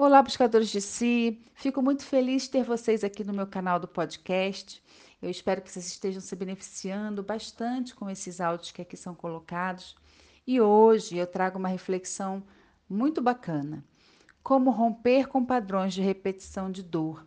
Olá, buscadores de si. Fico muito feliz de ter vocês aqui no meu canal do podcast. Eu espero que vocês estejam se beneficiando bastante com esses áudios que aqui são colocados. E hoje eu trago uma reflexão muito bacana: como romper com padrões de repetição de dor.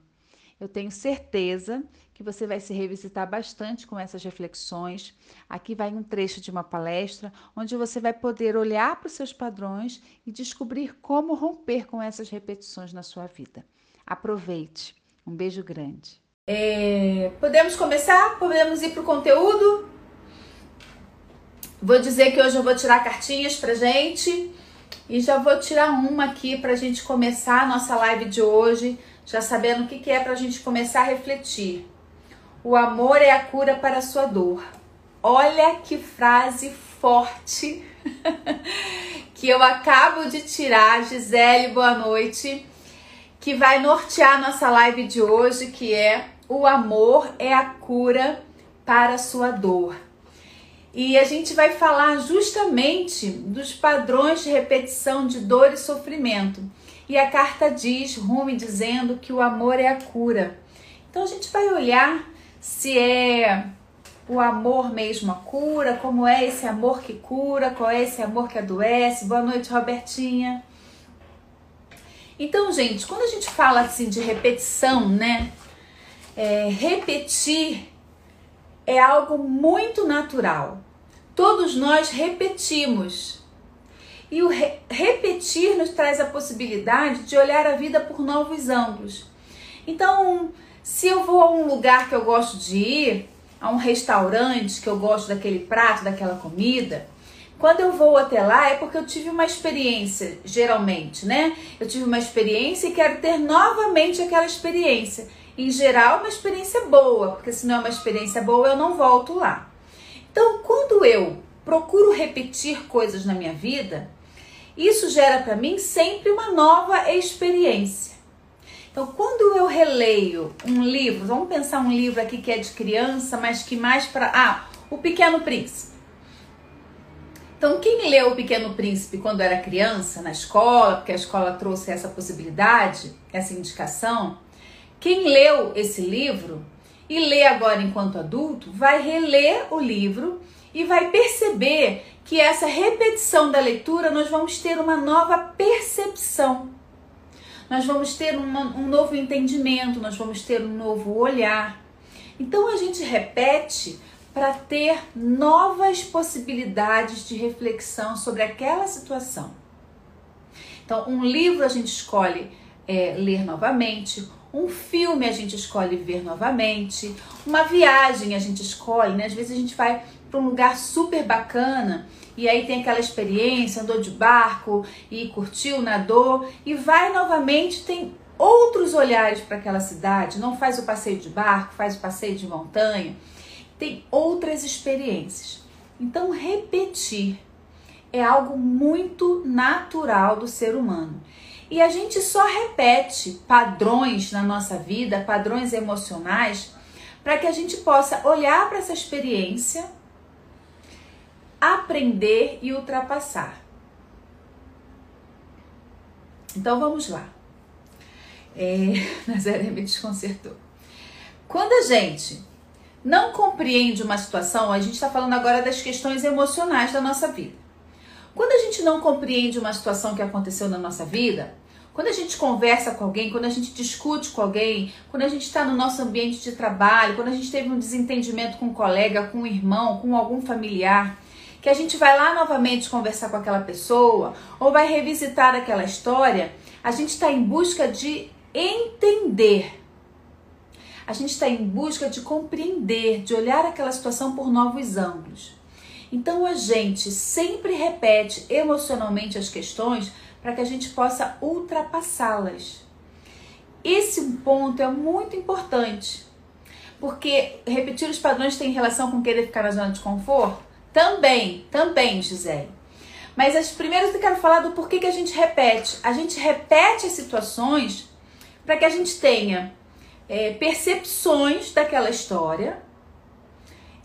Eu tenho certeza que você vai se revisitar bastante com essas reflexões. Aqui vai um trecho de uma palestra onde você vai poder olhar para os seus padrões e descobrir como romper com essas repetições na sua vida. Aproveite. Um beijo grande. É, podemos começar? Podemos ir para o conteúdo? Vou dizer que hoje eu vou tirar cartinhas para gente e já vou tirar uma aqui para a gente começar a nossa live de hoje já sabendo o que, que é para a gente começar a refletir. O amor é a cura para a sua dor. Olha que frase forte que eu acabo de tirar, Gisele, boa noite, que vai nortear nossa live de hoje, que é o amor é a cura para a sua dor. E a gente vai falar justamente dos padrões de repetição de dor e sofrimento. E a carta diz, Rumi dizendo que o amor é a cura. Então a gente vai olhar se é o amor mesmo a cura, como é esse amor que cura, qual é esse amor que adoece. Boa noite, Robertinha. Então, gente, quando a gente fala assim de repetição, né? É, repetir é algo muito natural. Todos nós repetimos. E o re repetir nos traz a possibilidade de olhar a vida por novos ângulos. Então, se eu vou a um lugar que eu gosto de ir, a um restaurante que eu gosto daquele prato, daquela comida, quando eu vou até lá é porque eu tive uma experiência, geralmente, né? Eu tive uma experiência e quero ter novamente aquela experiência. Em geral, uma experiência boa, porque se não é uma experiência boa, eu não volto lá. Então, quando eu procuro repetir coisas na minha vida, isso gera para mim sempre uma nova experiência. Então, quando eu releio um livro, vamos pensar um livro aqui que é de criança, mas que mais para. Ah, O Pequeno Príncipe. Então, quem leu O Pequeno Príncipe quando era criança, na escola, porque a escola trouxe essa possibilidade, essa indicação, quem leu esse livro e lê agora enquanto adulto, vai reler o livro e vai perceber que essa repetição da leitura nós vamos ter uma nova percepção. Nós vamos ter uma, um novo entendimento, nós vamos ter um novo olhar. Então a gente repete para ter novas possibilidades de reflexão sobre aquela situação. Então, um livro a gente escolhe é, ler novamente, um filme a gente escolhe ver novamente, uma viagem a gente escolhe, né? Às vezes a gente vai para um lugar super bacana e aí tem aquela experiência, andou de barco e curtiu, nadou e vai novamente, tem outros olhares para aquela cidade, não faz o passeio de barco, faz o passeio de montanha, tem outras experiências. Então, repetir é algo muito natural do ser humano. E a gente só repete padrões na nossa vida, padrões emocionais, para que a gente possa olhar para essa experiência aprender e ultrapassar. Então vamos lá. É, Nazaré me desconcertou. Quando a gente não compreende uma situação, a gente está falando agora das questões emocionais da nossa vida. Quando a gente não compreende uma situação que aconteceu na nossa vida, quando a gente conversa com alguém, quando a gente discute com alguém, quando a gente está no nosso ambiente de trabalho, quando a gente teve um desentendimento com um colega, com um irmão, com algum familiar, que a gente vai lá novamente conversar com aquela pessoa ou vai revisitar aquela história, a gente está em busca de entender. A gente está em busca de compreender, de olhar aquela situação por novos ângulos. Então a gente sempre repete emocionalmente as questões para que a gente possa ultrapassá-las. Esse ponto é muito importante, porque repetir os padrões tem relação com querer ficar na zona de conforto? Também, também, Gisele. Mas as primeiras eu quero falar do porquê que a gente repete. A gente repete as situações para que a gente tenha é, percepções daquela história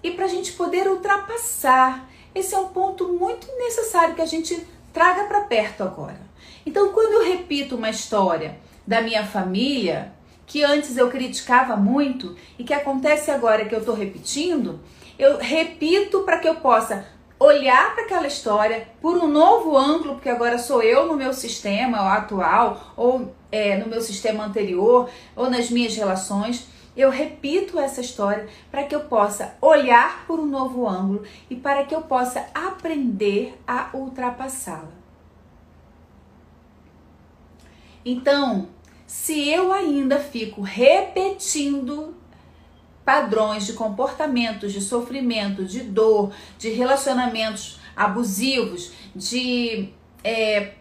e para a gente poder ultrapassar. Esse é um ponto muito necessário que a gente traga para perto agora. Então, quando eu repito uma história da minha família, que antes eu criticava muito e que acontece agora que eu estou repetindo, eu repito para que eu possa olhar para aquela história por um novo ângulo, porque agora sou eu no meu sistema atual, ou é, no meu sistema anterior, ou nas minhas relações. Eu repito essa história para que eu possa olhar por um novo ângulo e para que eu possa aprender a ultrapassá-la. Então, se eu ainda fico repetindo padrões de comportamentos, de sofrimento, de dor, de relacionamentos abusivos, de é,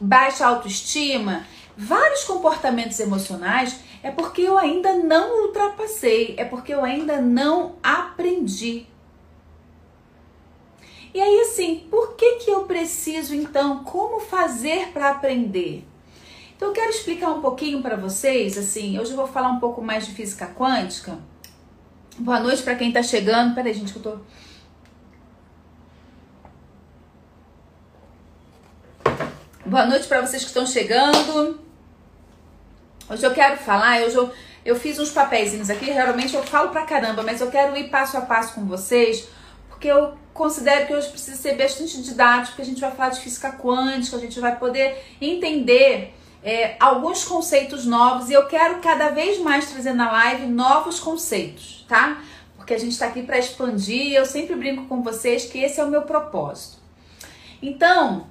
baixa autoestima, vários comportamentos emocionais, é porque eu ainda não ultrapassei, é porque eu ainda não aprendi. E aí, assim, por que, que eu preciso então? Como fazer para aprender? Então, eu quero explicar um pouquinho para vocês. Assim, hoje eu vou falar um pouco mais de física quântica Boa noite para quem tá chegando. Peraí, gente, que eu tô. Boa noite para vocês que estão chegando. Hoje eu quero falar, hoje eu, eu fiz uns papeizinhos aqui, realmente eu falo pra caramba, mas eu quero ir passo a passo com vocês, porque eu considero que hoje precisa ser bastante didático, porque a gente vai falar de física quântica, a gente vai poder entender é, alguns conceitos novos e eu quero cada vez mais trazer na live novos conceitos, tá? Porque a gente está aqui para expandir. Eu sempre brinco com vocês que esse é o meu propósito. Então,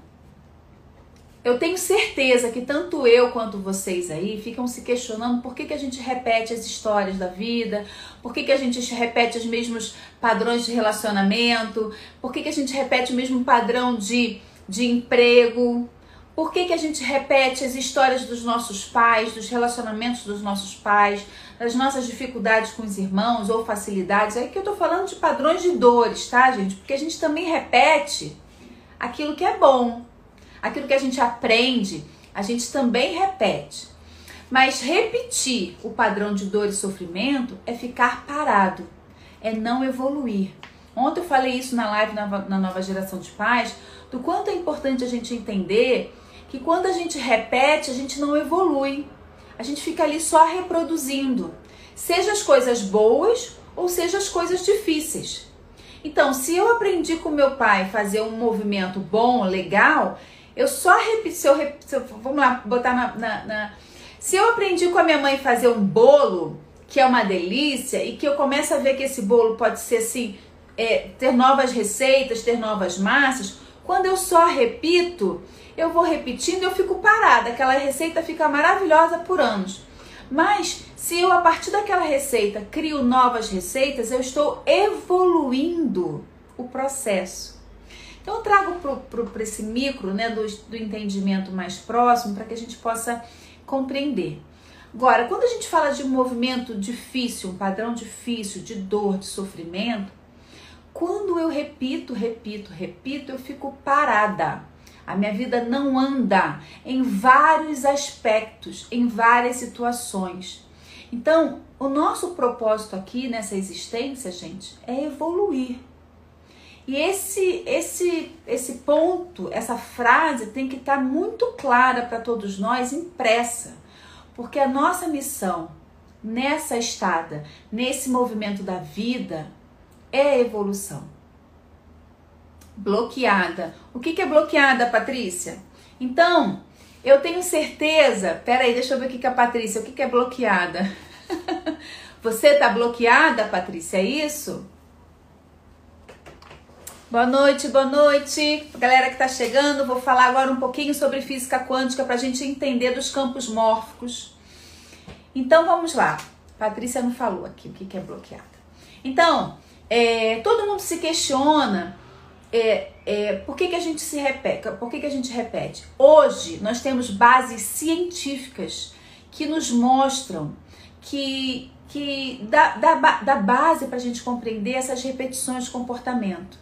eu tenho certeza que tanto eu quanto vocês aí ficam se questionando por que, que a gente repete as histórias da vida, por que, que a gente repete os mesmos padrões de relacionamento, por que, que a gente repete o mesmo padrão de, de emprego, por que, que a gente repete as histórias dos nossos pais, dos relacionamentos dos nossos pais, das nossas dificuldades com os irmãos ou facilidades? É que eu tô falando de padrões de dores, tá, gente? Porque a gente também repete aquilo que é bom, aquilo que a gente aprende, a gente também repete. Mas repetir o padrão de dor e sofrimento é ficar parado, é não evoluir. Ontem eu falei isso na live na, na nova geração de pais, do quanto é importante a gente entender que quando a gente repete, a gente não evolui. A gente fica ali só reproduzindo, seja as coisas boas ou seja as coisas difíceis. Então, se eu aprendi com meu pai fazer um movimento bom, legal, eu só repito. Se eu, se eu, vamos lá, botar na, na, na. Se eu aprendi com a minha mãe fazer um bolo, que é uma delícia, e que eu começo a ver que esse bolo pode ser assim, é, ter novas receitas, ter novas massas, quando eu só repito, eu vou repetindo, eu fico parada, aquela receita fica maravilhosa por anos. Mas se eu a partir daquela receita crio novas receitas, eu estou evoluindo o processo. Então eu trago para esse micro, né, do, do entendimento mais próximo, para que a gente possa compreender. Agora, quando a gente fala de movimento difícil, um padrão difícil, de dor, de sofrimento, quando eu repito, repito, repito, eu fico parada. A minha vida não anda em vários aspectos, em várias situações. Então, o nosso propósito aqui nessa existência, gente, é evoluir. E esse esse esse ponto, essa frase tem que estar muito clara para todos nós, impressa. Porque a nossa missão nessa estada, nesse movimento da vida, é evolução bloqueada. O que, que é bloqueada, Patrícia? Então, eu tenho certeza. Peraí, deixa eu ver o que, que é a Patrícia. O que, que é bloqueada? Você tá bloqueada, Patrícia? É isso? Boa noite, boa noite. Galera que tá chegando, vou falar agora um pouquinho sobre física quântica para a gente entender dos campos mórficos. Então vamos lá. Patrícia não falou aqui o que é bloqueada. Então, é, todo mundo se questiona é, é, por que, que a gente se repete? Por que, que a gente repete? Hoje nós temos bases científicas que nos mostram que, que dá, dá, dá base para a gente compreender essas repetições de comportamento.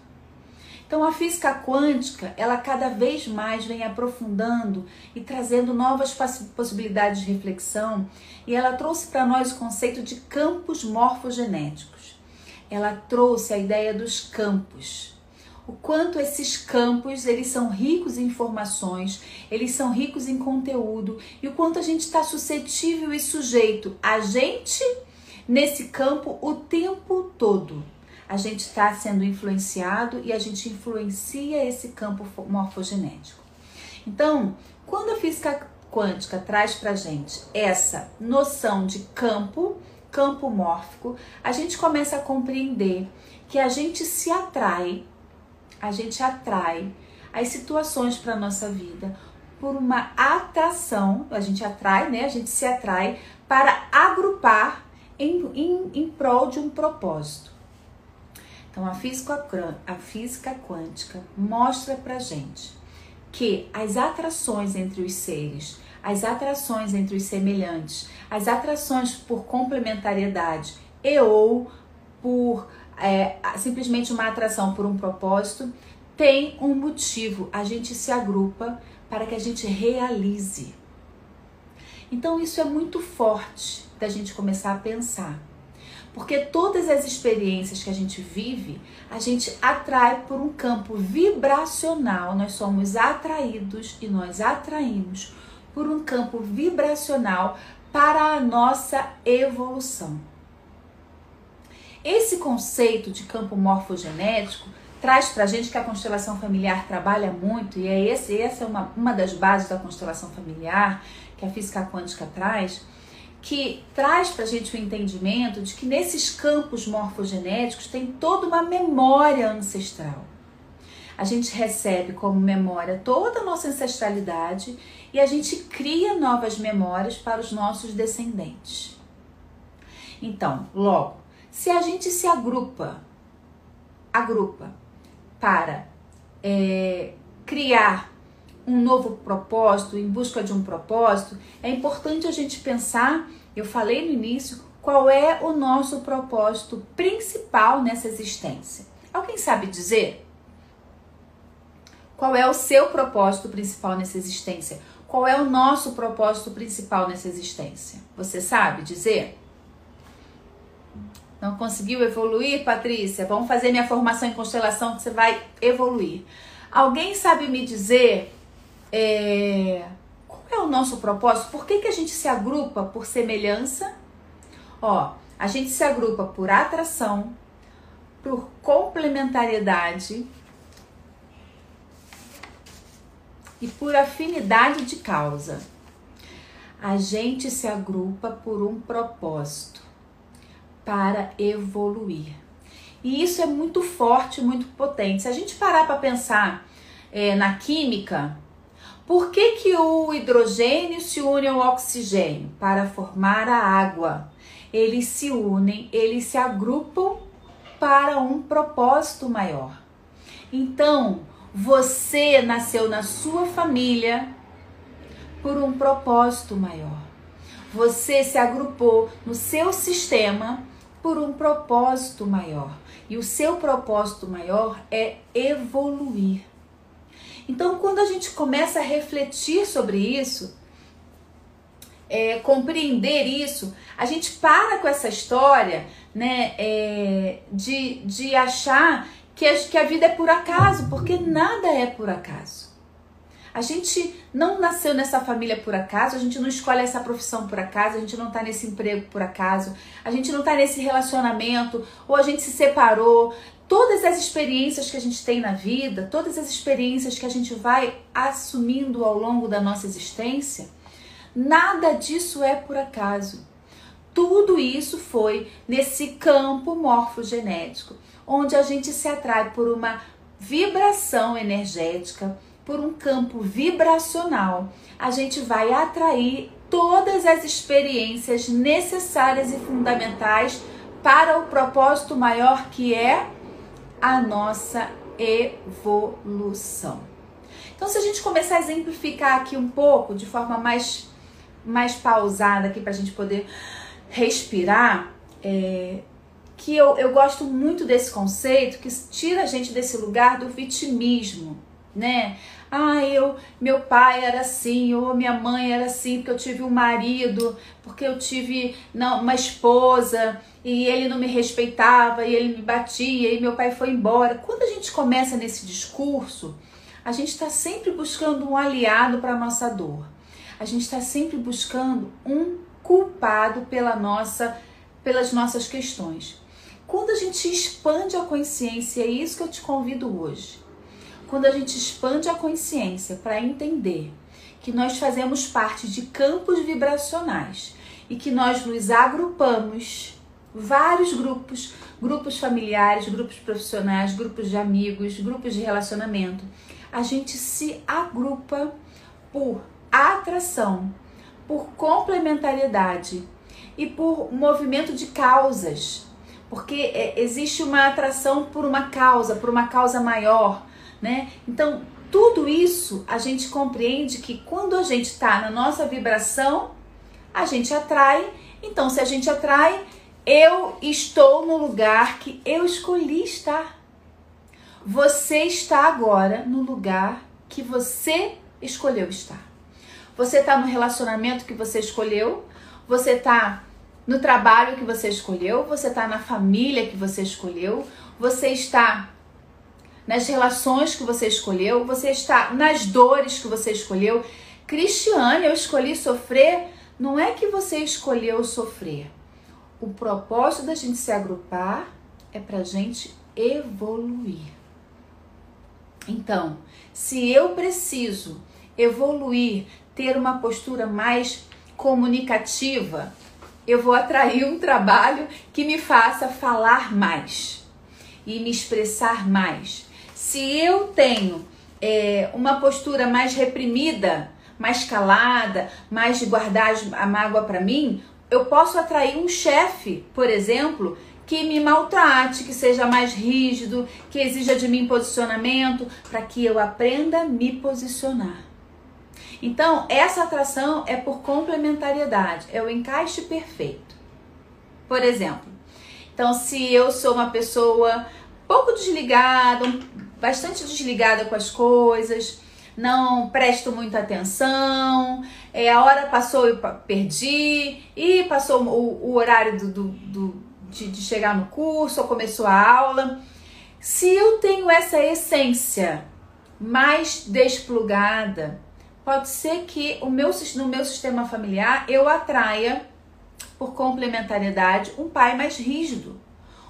Então a física quântica, ela cada vez mais vem aprofundando e trazendo novas possibilidades de reflexão, e ela trouxe para nós o conceito de campos morfogenéticos. Ela trouxe a ideia dos campos o quanto esses campos eles são ricos em informações, eles são ricos em conteúdo e o quanto a gente está suscetível e sujeito a gente nesse campo o tempo todo. A gente está sendo influenciado e a gente influencia esse campo morfogenético. Então, quando a física quântica traz para gente essa noção de campo, campo mórfico, a gente começa a compreender que a gente se atrai, a gente atrai as situações para nossa vida por uma atração, a gente atrai, né? A gente se atrai para agrupar em, em, em prol de um propósito. Então a física, a física quântica mostra para gente que as atrações entre os seres, as atrações entre os semelhantes, as atrações por complementariedade e ou por é, simplesmente uma atração por um propósito, tem um motivo. A gente se agrupa para que a gente realize. Então isso é muito forte da gente começar a pensar. Porque todas as experiências que a gente vive, a gente atrai por um campo vibracional, nós somos atraídos e nós atraímos por um campo vibracional para a nossa evolução. Esse conceito de campo morfogenético traz para a gente que a constelação familiar trabalha muito, e é esse, essa é uma, uma das bases da constelação familiar que a física quântica traz, que traz para a gente o entendimento de que nesses campos morfogenéticos tem toda uma memória ancestral. A gente recebe como memória toda a nossa ancestralidade e a gente cria novas memórias para os nossos descendentes. Então, logo, se a gente se agrupa, agrupa para é, criar um novo propósito, em busca de um propósito, é importante a gente pensar, eu falei no início, qual é o nosso propósito principal nessa existência. Alguém sabe dizer? Qual é o seu propósito principal nessa existência? Qual é o nosso propósito principal nessa existência? Você sabe dizer? Não conseguiu evoluir, Patrícia? Vamos fazer minha formação em constelação que você vai evoluir. Alguém sabe me dizer é, qual é o nosso propósito? Por que, que a gente se agrupa por semelhança? Ó, a gente se agrupa por atração, por complementariedade e por afinidade de causa. A gente se agrupa por um propósito para evoluir. E isso é muito forte, muito potente. Se a gente parar para pensar é, na química, por que, que o hidrogênio se une ao oxigênio? Para formar a água. Eles se unem, eles se agrupam para um propósito maior. Então, você nasceu na sua família por um propósito maior. Você se agrupou no seu sistema por um propósito maior. E o seu propósito maior é evoluir. Então, quando a gente começa a refletir sobre isso, é, compreender isso, a gente para com essa história né, é, de, de achar que a, que a vida é por acaso, porque nada é por acaso. A gente não nasceu nessa família por acaso, a gente não escolhe essa profissão por acaso, a gente não tá nesse emprego por acaso, a gente não tá nesse relacionamento, ou a gente se separou, todas as experiências que a gente tem na vida, todas as experiências que a gente vai assumindo ao longo da nossa existência, nada disso é por acaso. Tudo isso foi nesse campo morfogenético, onde a gente se atrai por uma vibração energética, por um campo vibracional. A gente vai atrair todas as experiências necessárias e fundamentais para o propósito maior que é a nossa evolução. Então, se a gente começar a exemplificar aqui um pouco, de forma mais, mais pausada, aqui para a gente poder respirar, é, que eu, eu gosto muito desse conceito que tira a gente desse lugar do vitimismo. né? Ah, eu, meu pai era assim, ou minha mãe era assim, porque eu tive um marido, porque eu tive não, uma esposa e ele não me respeitava e ele me batia e meu pai foi embora. Quando a gente começa nesse discurso, a gente está sempre buscando um aliado para a nossa dor. A gente está sempre buscando um culpado pela nossa, pelas nossas questões. Quando a gente expande a consciência, é isso que eu te convido hoje quando a gente expande a consciência para entender que nós fazemos parte de campos vibracionais e que nós nos agrupamos, vários grupos, grupos familiares, grupos profissionais, grupos de amigos, grupos de relacionamento, a gente se agrupa por atração, por complementariedade e por movimento de causas. Porque é, existe uma atração por uma causa, por uma causa maior, né? Então, tudo isso a gente compreende que quando a gente está na nossa vibração, a gente atrai. Então, se a gente atrai, eu estou no lugar que eu escolhi estar. Você está agora no lugar que você escolheu estar. Você está no relacionamento que você escolheu, você está no trabalho que você escolheu, você está na família que você escolheu, você está nas relações que você escolheu, você está nas dores que você escolheu. Cristiane, eu escolhi sofrer. Não é que você escolheu sofrer. O propósito da gente se agrupar é para gente evoluir. Então, se eu preciso evoluir, ter uma postura mais comunicativa, eu vou atrair um trabalho que me faça falar mais e me expressar mais. Se eu tenho é, uma postura mais reprimida, mais calada, mais de guardar a mágoa para mim, eu posso atrair um chefe, por exemplo, que me maltrate, que seja mais rígido, que exija de mim posicionamento, para que eu aprenda a me posicionar. Então, essa atração é por complementariedade, é o encaixe perfeito. Por exemplo, então se eu sou uma pessoa pouco desligada, bastante desligada com as coisas, não presto muita atenção, é, a hora passou eu perdi, e passou o, o horário do, do, do de, de chegar no curso, ou começou a aula. Se eu tenho essa essência mais desplugada, pode ser que o meu, no meu sistema familiar eu atraia, por complementariedade, um pai mais rígido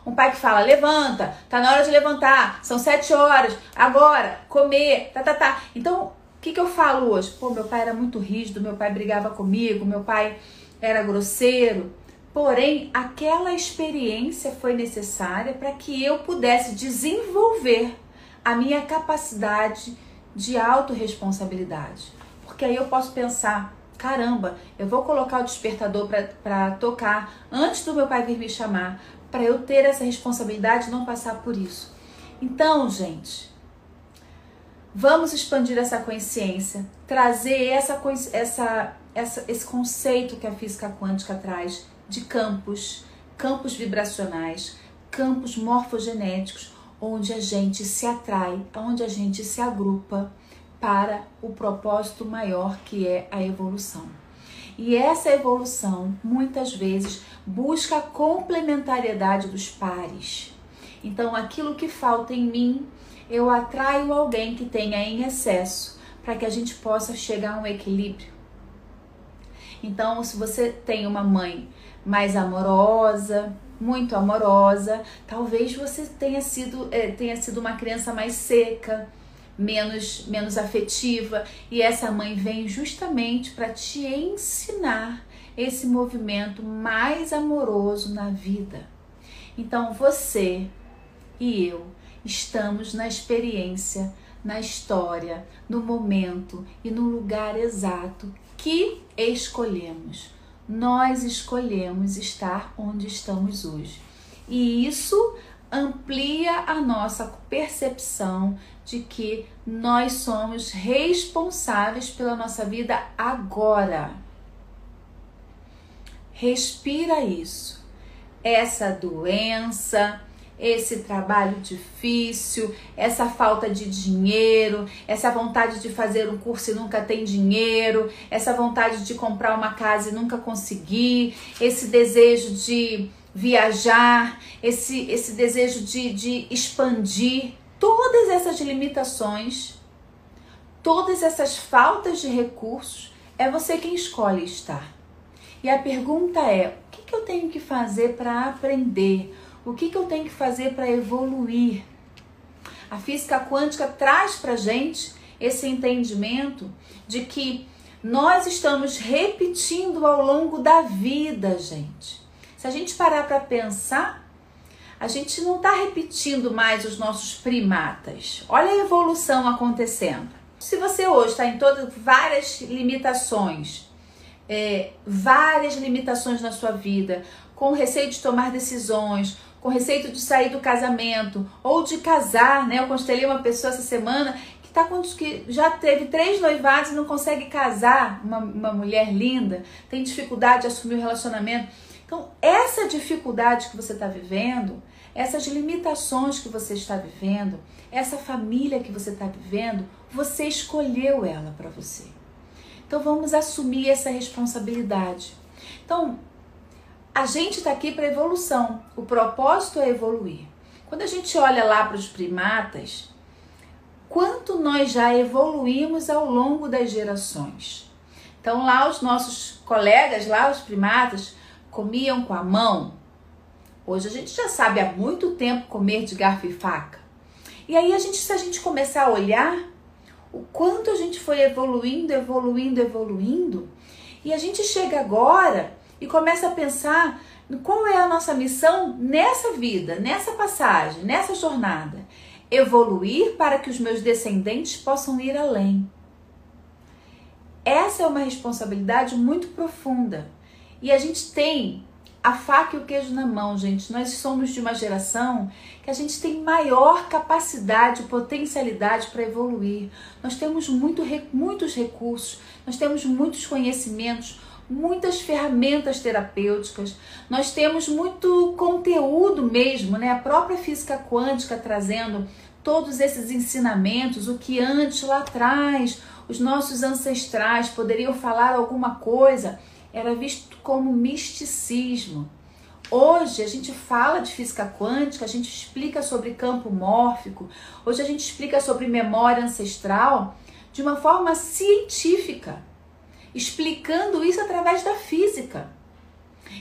um pai que fala, levanta, tá na hora de levantar, são sete horas, agora, comer, tá, tá, tá. Então, o que, que eu falo hoje? Pô, meu pai era muito rígido, meu pai brigava comigo, meu pai era grosseiro. Porém, aquela experiência foi necessária para que eu pudesse desenvolver a minha capacidade de autorresponsabilidade. Porque aí eu posso pensar, caramba, eu vou colocar o despertador para tocar antes do meu pai vir me chamar, para eu ter essa responsabilidade e não passar por isso. Então, gente, vamos expandir essa consciência, trazer essa, essa, essa, esse conceito que a física quântica traz de campos, campos vibracionais, campos morfogenéticos, onde a gente se atrai, onde a gente se agrupa para o propósito maior que é a evolução. E essa evolução, muitas vezes, busca a complementariedade dos pares. Então, aquilo que falta em mim, eu atraio alguém que tenha em excesso, para que a gente possa chegar a um equilíbrio. Então, se você tem uma mãe mais amorosa, muito amorosa, talvez você tenha sido, é, tenha sido uma criança mais seca, menos, menos afetiva, e essa mãe vem justamente para te ensinar esse movimento mais amoroso na vida. Então você e eu estamos na experiência, na história, no momento e no lugar exato que escolhemos. Nós escolhemos estar onde estamos hoje. E isso amplia a nossa percepção de que nós somos responsáveis pela nossa vida agora. Respira isso. Essa doença, esse trabalho difícil, essa falta de dinheiro, essa vontade de fazer um curso e nunca tem dinheiro, essa vontade de comprar uma casa e nunca conseguir, esse desejo de viajar, esse, esse desejo de, de expandir, todas essas limitações, todas essas faltas de recursos, é você quem escolhe estar. E a pergunta é: o que, que eu tenho que fazer para aprender? O que, que eu tenho que fazer para evoluir? A física quântica traz para gente esse entendimento de que nós estamos repetindo ao longo da vida, gente. Se a gente parar para pensar, a gente não está repetindo mais os nossos primatas. Olha a evolução acontecendo. Se você hoje está em todas várias limitações, é, várias limitações na sua vida, com receio de tomar decisões, com receio de sair do casamento ou de casar, né? Eu constelei uma pessoa essa semana que, tá com, que já teve três noivados e não consegue casar, uma, uma mulher linda, tem dificuldade de assumir o relacionamento. Então, essa dificuldade que você está vivendo, essas limitações que você está vivendo, essa família que você está vivendo, você escolheu ela para você. Então vamos assumir essa responsabilidade. Então, a gente está aqui para evolução. O propósito é evoluir. Quando a gente olha lá para os primatas, quanto nós já evoluímos ao longo das gerações. Então lá os nossos colegas, lá os primatas, comiam com a mão. Hoje a gente já sabe há muito tempo comer de garfo e faca. E aí a gente, se a gente começar a olhar o quanto a gente foi evoluindo, evoluindo, evoluindo, e a gente chega agora e começa a pensar qual é a nossa missão nessa vida, nessa passagem, nessa jornada. Evoluir para que os meus descendentes possam ir além. Essa é uma responsabilidade muito profunda. E a gente tem a faca e o queijo na mão, gente. Nós somos de uma geração que a gente tem maior capacidade, potencialidade para evoluir. Nós temos muito, muitos recursos, nós temos muitos conhecimentos, muitas ferramentas terapêuticas, nós temos muito conteúdo mesmo, né? A própria física quântica trazendo todos esses ensinamentos, o que antes lá atrás os nossos ancestrais poderiam falar alguma coisa, era visto como misticismo. Hoje a gente fala de física quântica, a gente explica sobre campo mórfico, hoje a gente explica sobre memória ancestral de uma forma científica explicando isso através da física.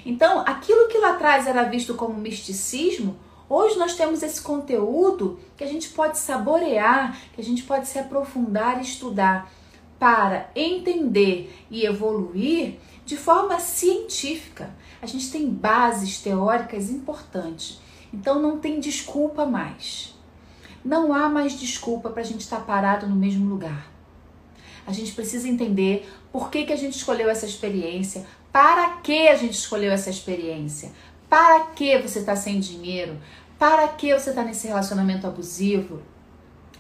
Então, aquilo que lá atrás era visto como misticismo, hoje nós temos esse conteúdo que a gente pode saborear, que a gente pode se aprofundar e estudar para entender e evoluir de forma científica. A gente tem bases teóricas importantes. Então não tem desculpa mais. Não há mais desculpa para a gente estar parado no mesmo lugar. A gente precisa entender por que, que a gente escolheu essa experiência, para que a gente escolheu essa experiência, para que você está sem dinheiro, para que você está nesse relacionamento abusivo,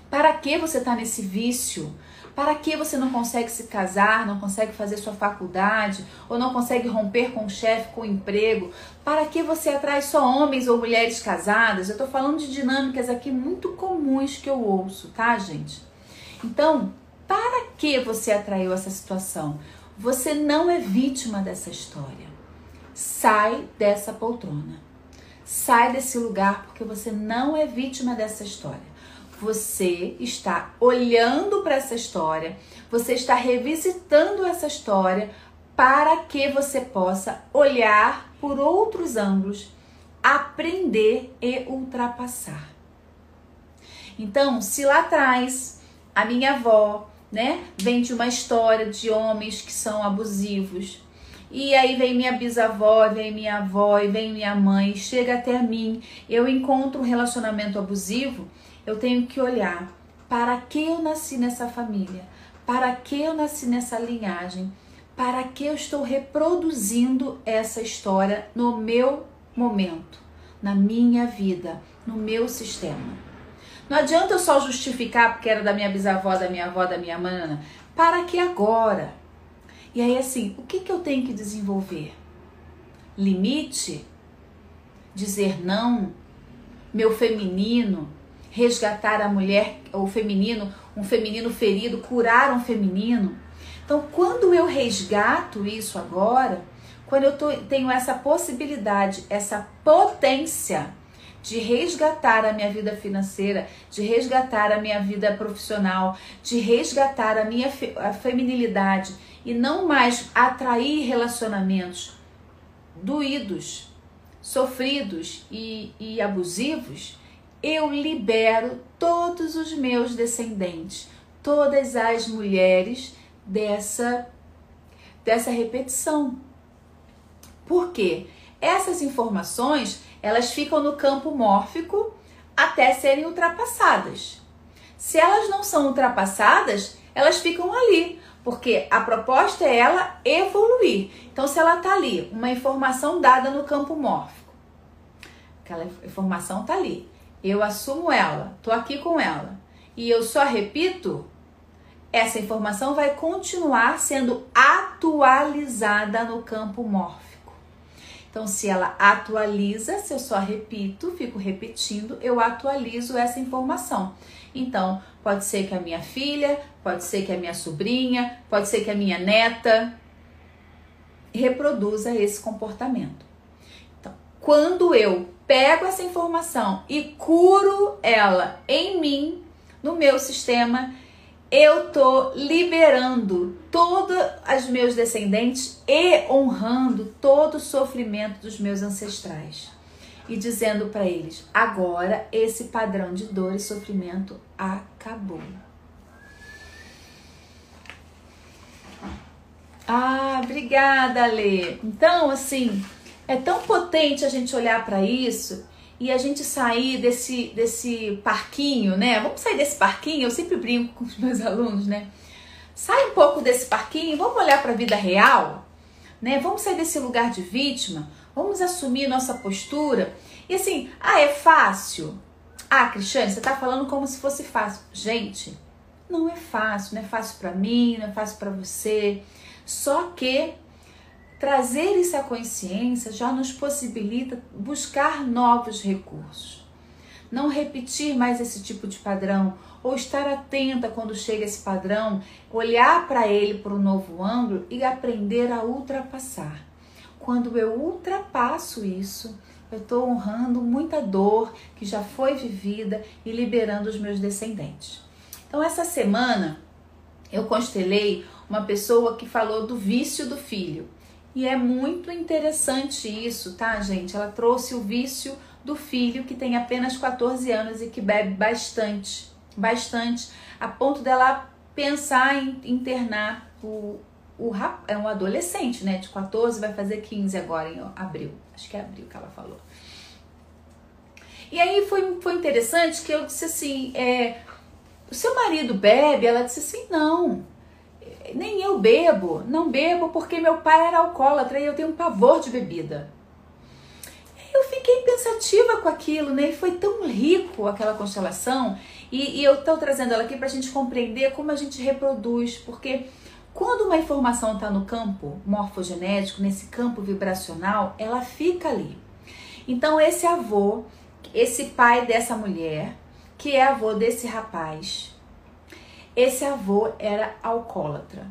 para que você está nesse vício, para que você não consegue se casar, não consegue fazer sua faculdade, ou não consegue romper com o chefe, com o emprego? Para que você atrai só homens ou mulheres casadas? Eu estou falando de dinâmicas aqui muito comuns que eu ouço, tá, gente? Então, para que você atraiu essa situação? Você não é vítima dessa história. Sai dessa poltrona. Sai desse lugar porque você não é vítima dessa história. Você está olhando para essa história, você está revisitando essa história para que você possa olhar por outros ângulos, aprender e ultrapassar. Então, se lá atrás a minha avó né? Vem de uma história de homens que são abusivos. E aí vem minha bisavó, vem minha avó e vem minha mãe, chega até mim. Eu encontro um relacionamento abusivo, eu tenho que olhar para que eu nasci nessa família, para que eu nasci nessa linhagem, para que eu estou reproduzindo essa história no meu momento, na minha vida, no meu sistema. Não adianta eu só justificar porque era da minha bisavó, da minha avó, da minha mana. Para que agora? E aí, assim, o que, que eu tenho que desenvolver? Limite? Dizer não? meu feminino, resgatar a mulher, o feminino, um feminino ferido, curar um feminino. Então, quando eu resgato isso agora, quando eu tô, tenho essa possibilidade, essa potência de resgatar a minha vida financeira, de resgatar a minha vida profissional, de resgatar a minha fe a feminilidade e não mais atrair relacionamentos doídos, sofridos e, e abusivos, eu libero todos os meus descendentes, todas as mulheres dessa dessa repetição. Por quê? Essas informações, elas ficam no campo mórfico até serem ultrapassadas. Se elas não são ultrapassadas, elas ficam ali, porque a proposta é ela evoluir. Então, se ela está ali, uma informação dada no campo mórfico, aquela informação está ali, eu assumo ela, tô aqui com ela, e eu só repito, essa informação vai continuar sendo atualizada no campo mórfico. Então, se ela atualiza, se eu só repito, fico repetindo, eu atualizo essa informação. Então, pode ser que a minha filha, pode ser que a minha sobrinha, pode ser que a minha neta reproduza esse comportamento. Então, quando eu pego essa informação e curo ela em mim, no meu sistema, eu tô liberando todos os meus descendentes e honrando todo o sofrimento dos meus ancestrais e dizendo para eles: agora esse padrão de dor e sofrimento acabou. Ah, obrigada, Lê. Então, assim, é tão potente a gente olhar para isso e a gente sair desse, desse parquinho, né? Vamos sair desse parquinho, eu sempre brinco com os meus alunos, né? Sai um pouco desse parquinho, vamos olhar para a vida real, né? Vamos sair desse lugar de vítima, vamos assumir nossa postura. E assim, ah, é fácil? Ah, Cristiane, você tá falando como se fosse fácil. Gente, não é fácil, não é fácil para mim, não é fácil para você. Só que trazer isso à consciência já nos possibilita buscar novos recursos. Não repetir mais esse tipo de padrão ou estar atenta quando chega esse padrão, olhar para ele por um novo ângulo e aprender a ultrapassar. Quando eu ultrapasso isso, eu estou honrando muita dor que já foi vivida e liberando os meus descendentes. Então, essa semana eu constelei uma pessoa que falou do vício do filho. E é muito interessante isso, tá, gente? Ela trouxe o vício do filho que tem apenas 14 anos e que bebe bastante, bastante, a ponto dela pensar em internar o, o é um adolescente, né, de 14, vai fazer 15 agora em abril. Acho que é abril que ela falou. E aí foi, foi interessante que eu disse assim, é, o seu marido bebe? Ela disse assim, não nem eu bebo, não bebo porque meu pai era alcoólatra e eu tenho um pavor de bebida. Eu fiquei pensativa com aquilo, né? E foi tão rico aquela constelação. E, e eu estou trazendo ela aqui para a gente compreender como a gente reproduz, porque quando uma informação está no campo morfogenético, nesse campo vibracional, ela fica ali. Então, esse avô, esse pai dessa mulher, que é avô desse rapaz, esse avô era alcoólatra.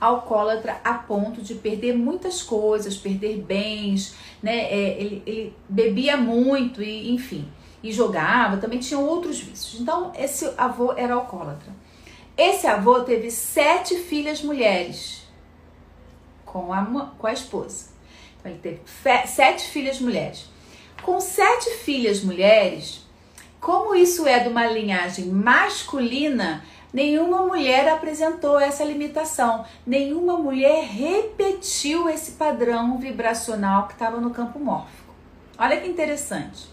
Alcoólatra a ponto de perder muitas coisas, perder bens, né? É, ele, ele bebia muito e, enfim, e jogava, também tinha outros vícios. Então, esse avô era alcoólatra. Esse avô teve sete filhas mulheres com a, com a esposa. Então, ele teve sete filhas mulheres. Com sete filhas mulheres, como isso é de uma linhagem masculina, Nenhuma mulher apresentou essa limitação, nenhuma mulher repetiu esse padrão vibracional que estava no campo mórfico. Olha que interessante.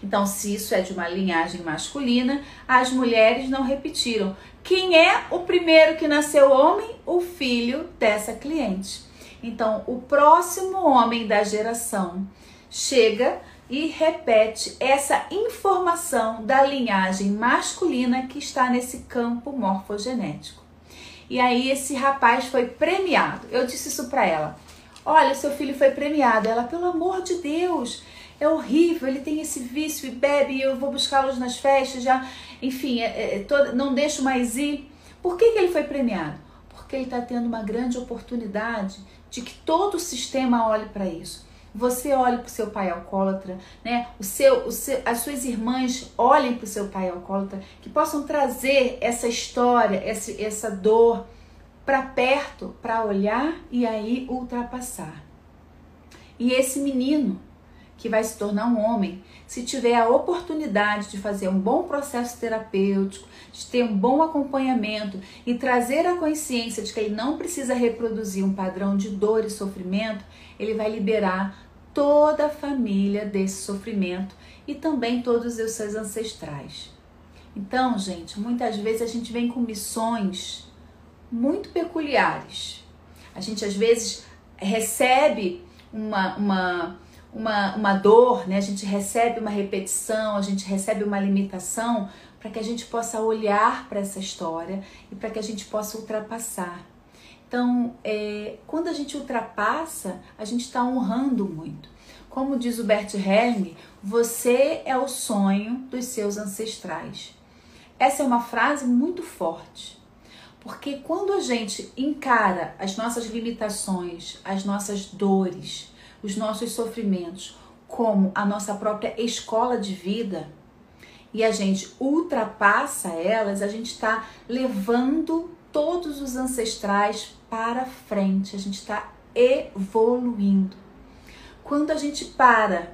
Então, se isso é de uma linhagem masculina, as mulheres não repetiram. Quem é o primeiro que nasceu homem? O filho dessa cliente. Então, o próximo homem da geração chega e repete essa informação da linhagem masculina que está nesse campo morfogenético. E aí esse rapaz foi premiado. Eu disse isso para ela. Olha, seu filho foi premiado. Ela, pelo amor de Deus, é horrível, ele tem esse vício e bebe, e eu vou buscá-los nas festas, já, enfim, é, é, todo, não deixo mais ir. Por que, que ele foi premiado? Porque ele está tendo uma grande oportunidade de que todo o sistema olhe para isso. Você olhe para o seu pai alcoólatra, né? O seu, o seu, as suas irmãs olhem para o seu pai alcoólatra, que possam trazer essa história, essa, essa dor para perto, para olhar e aí ultrapassar. E esse menino que vai se tornar um homem, se tiver a oportunidade de fazer um bom processo terapêutico, de ter um bom acompanhamento e trazer a consciência de que ele não precisa reproduzir um padrão de dor e sofrimento, ele vai liberar toda a família desse sofrimento e também todos os seus ancestrais. Então, gente, muitas vezes a gente vem com missões muito peculiares. A gente às vezes recebe uma, uma uma, uma dor, né? a gente recebe uma repetição, a gente recebe uma limitação para que a gente possa olhar para essa história e para que a gente possa ultrapassar. Então, é, quando a gente ultrapassa, a gente está honrando muito. Como diz o Bert Helling, você é o sonho dos seus ancestrais. Essa é uma frase muito forte, porque quando a gente encara as nossas limitações, as nossas dores, os nossos sofrimentos como a nossa própria escola de vida e a gente ultrapassa elas, a gente está levando todos os ancestrais para frente, a gente está evoluindo. Quando a gente para,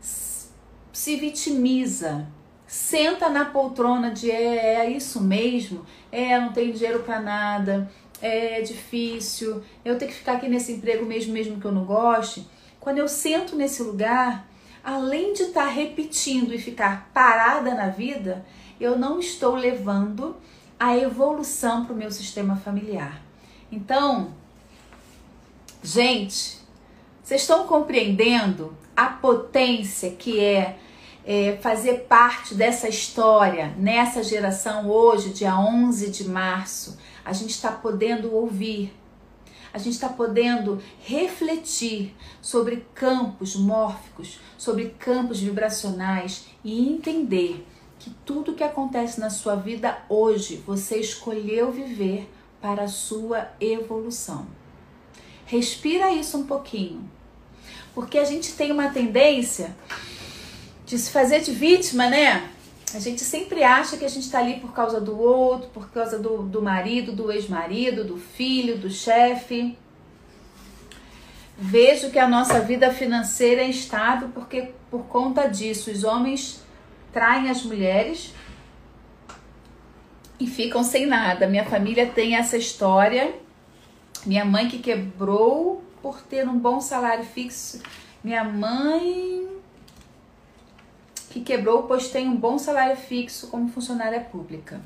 se vitimiza, senta na poltrona de é, é isso mesmo, é, não tenho dinheiro para nada, é difícil, eu tenho que ficar aqui nesse emprego mesmo, mesmo que eu não goste. Quando eu sento nesse lugar, além de estar repetindo e ficar parada na vida, eu não estou levando a evolução para o meu sistema familiar. Então, gente, vocês estão compreendendo a potência que é, é, fazer parte dessa história nessa geração hoje, dia 11 de março? a gente está podendo ouvir, a gente está podendo refletir sobre campos mórficos, sobre campos vibracionais e entender que tudo que acontece na sua vida hoje você escolheu viver para a sua evolução. Respira isso um pouquinho, porque a gente tem uma tendência de se fazer de vítima, né? A gente sempre acha que a gente está ali por causa do outro, por causa do, do marido, do ex-marido, do filho, do chefe. Vejo que a nossa vida financeira é instável porque por conta disso os homens traem as mulheres e ficam sem nada. Minha família tem essa história. Minha mãe que quebrou por ter um bom salário fixo. Minha mãe que quebrou pois tem um bom salário fixo como funcionária pública.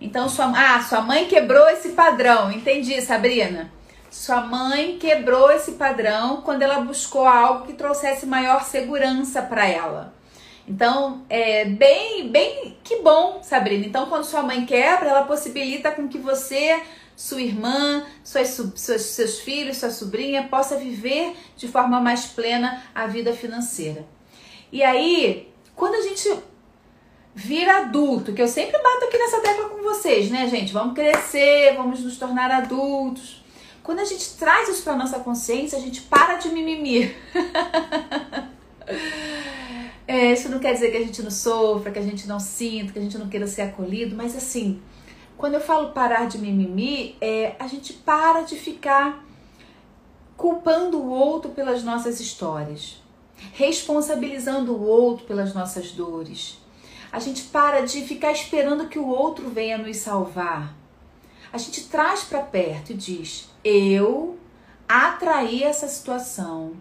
Então, sua, ah, sua mãe quebrou esse padrão. Entendi, Sabrina. Sua mãe quebrou esse padrão quando ela buscou algo que trouxesse maior segurança para ela. Então, é bem, bem, que bom, Sabrina. Então, quando sua mãe quebra, ela possibilita com que você, sua irmã, suas, seus, seus filhos, sua sobrinha possa viver de forma mais plena a vida financeira. E aí, quando a gente vira adulto, que eu sempre bato aqui nessa tecla com vocês, né, gente? Vamos crescer, vamos nos tornar adultos. Quando a gente traz isso para nossa consciência, a gente para de mimimi. é, isso não quer dizer que a gente não sofra, que a gente não sinta, que a gente não queira ser acolhido, mas assim, quando eu falo parar de mimimi, é a gente para de ficar culpando o outro pelas nossas histórias responsabilizando o outro pelas nossas dores. A gente para de ficar esperando que o outro venha nos salvar. A gente traz para perto e diz: Eu atraí essa situação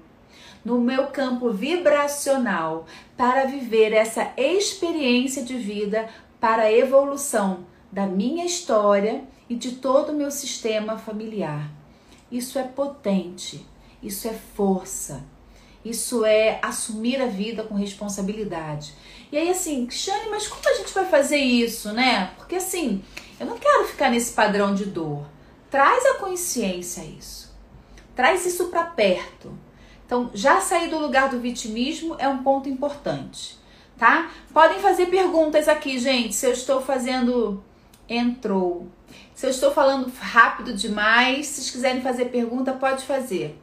no meu campo vibracional para viver essa experiência de vida para a evolução da minha história e de todo o meu sistema familiar. Isso é potente, isso é força. Isso é assumir a vida com responsabilidade. E aí, assim, Xane, mas como a gente vai fazer isso, né? Porque assim, eu não quero ficar nesse padrão de dor. Traz a consciência isso. Traz isso para perto. Então, já sair do lugar do vitimismo é um ponto importante, tá? Podem fazer perguntas aqui, gente, se eu estou fazendo entrou. Se eu estou falando rápido demais, se vocês quiserem fazer pergunta, pode fazer.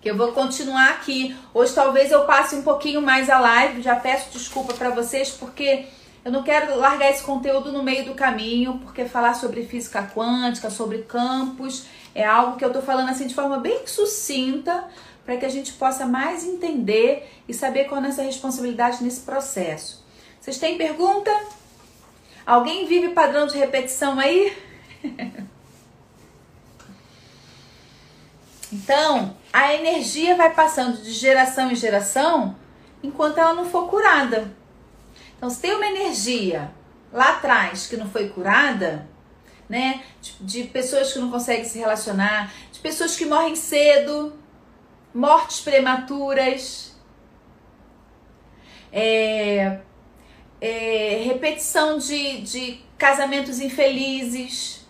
Que eu vou continuar aqui. Hoje talvez eu passe um pouquinho mais a live, já peço desculpa para vocês porque eu não quero largar esse conteúdo no meio do caminho, porque falar sobre física quântica, sobre campos, é algo que eu tô falando assim de forma bem sucinta, para que a gente possa mais entender e saber qual é a nossa responsabilidade nesse processo. Vocês têm pergunta? Alguém vive padrão de repetição aí? então, a energia vai passando de geração em geração enquanto ela não for curada. Então, se tem uma energia lá atrás que não foi curada, né? De, de, pessoas que não conseguem se relacionar, de pessoas que morrem cedo, mortes prematuras, é, é, repetição de, de casamentos infelizes,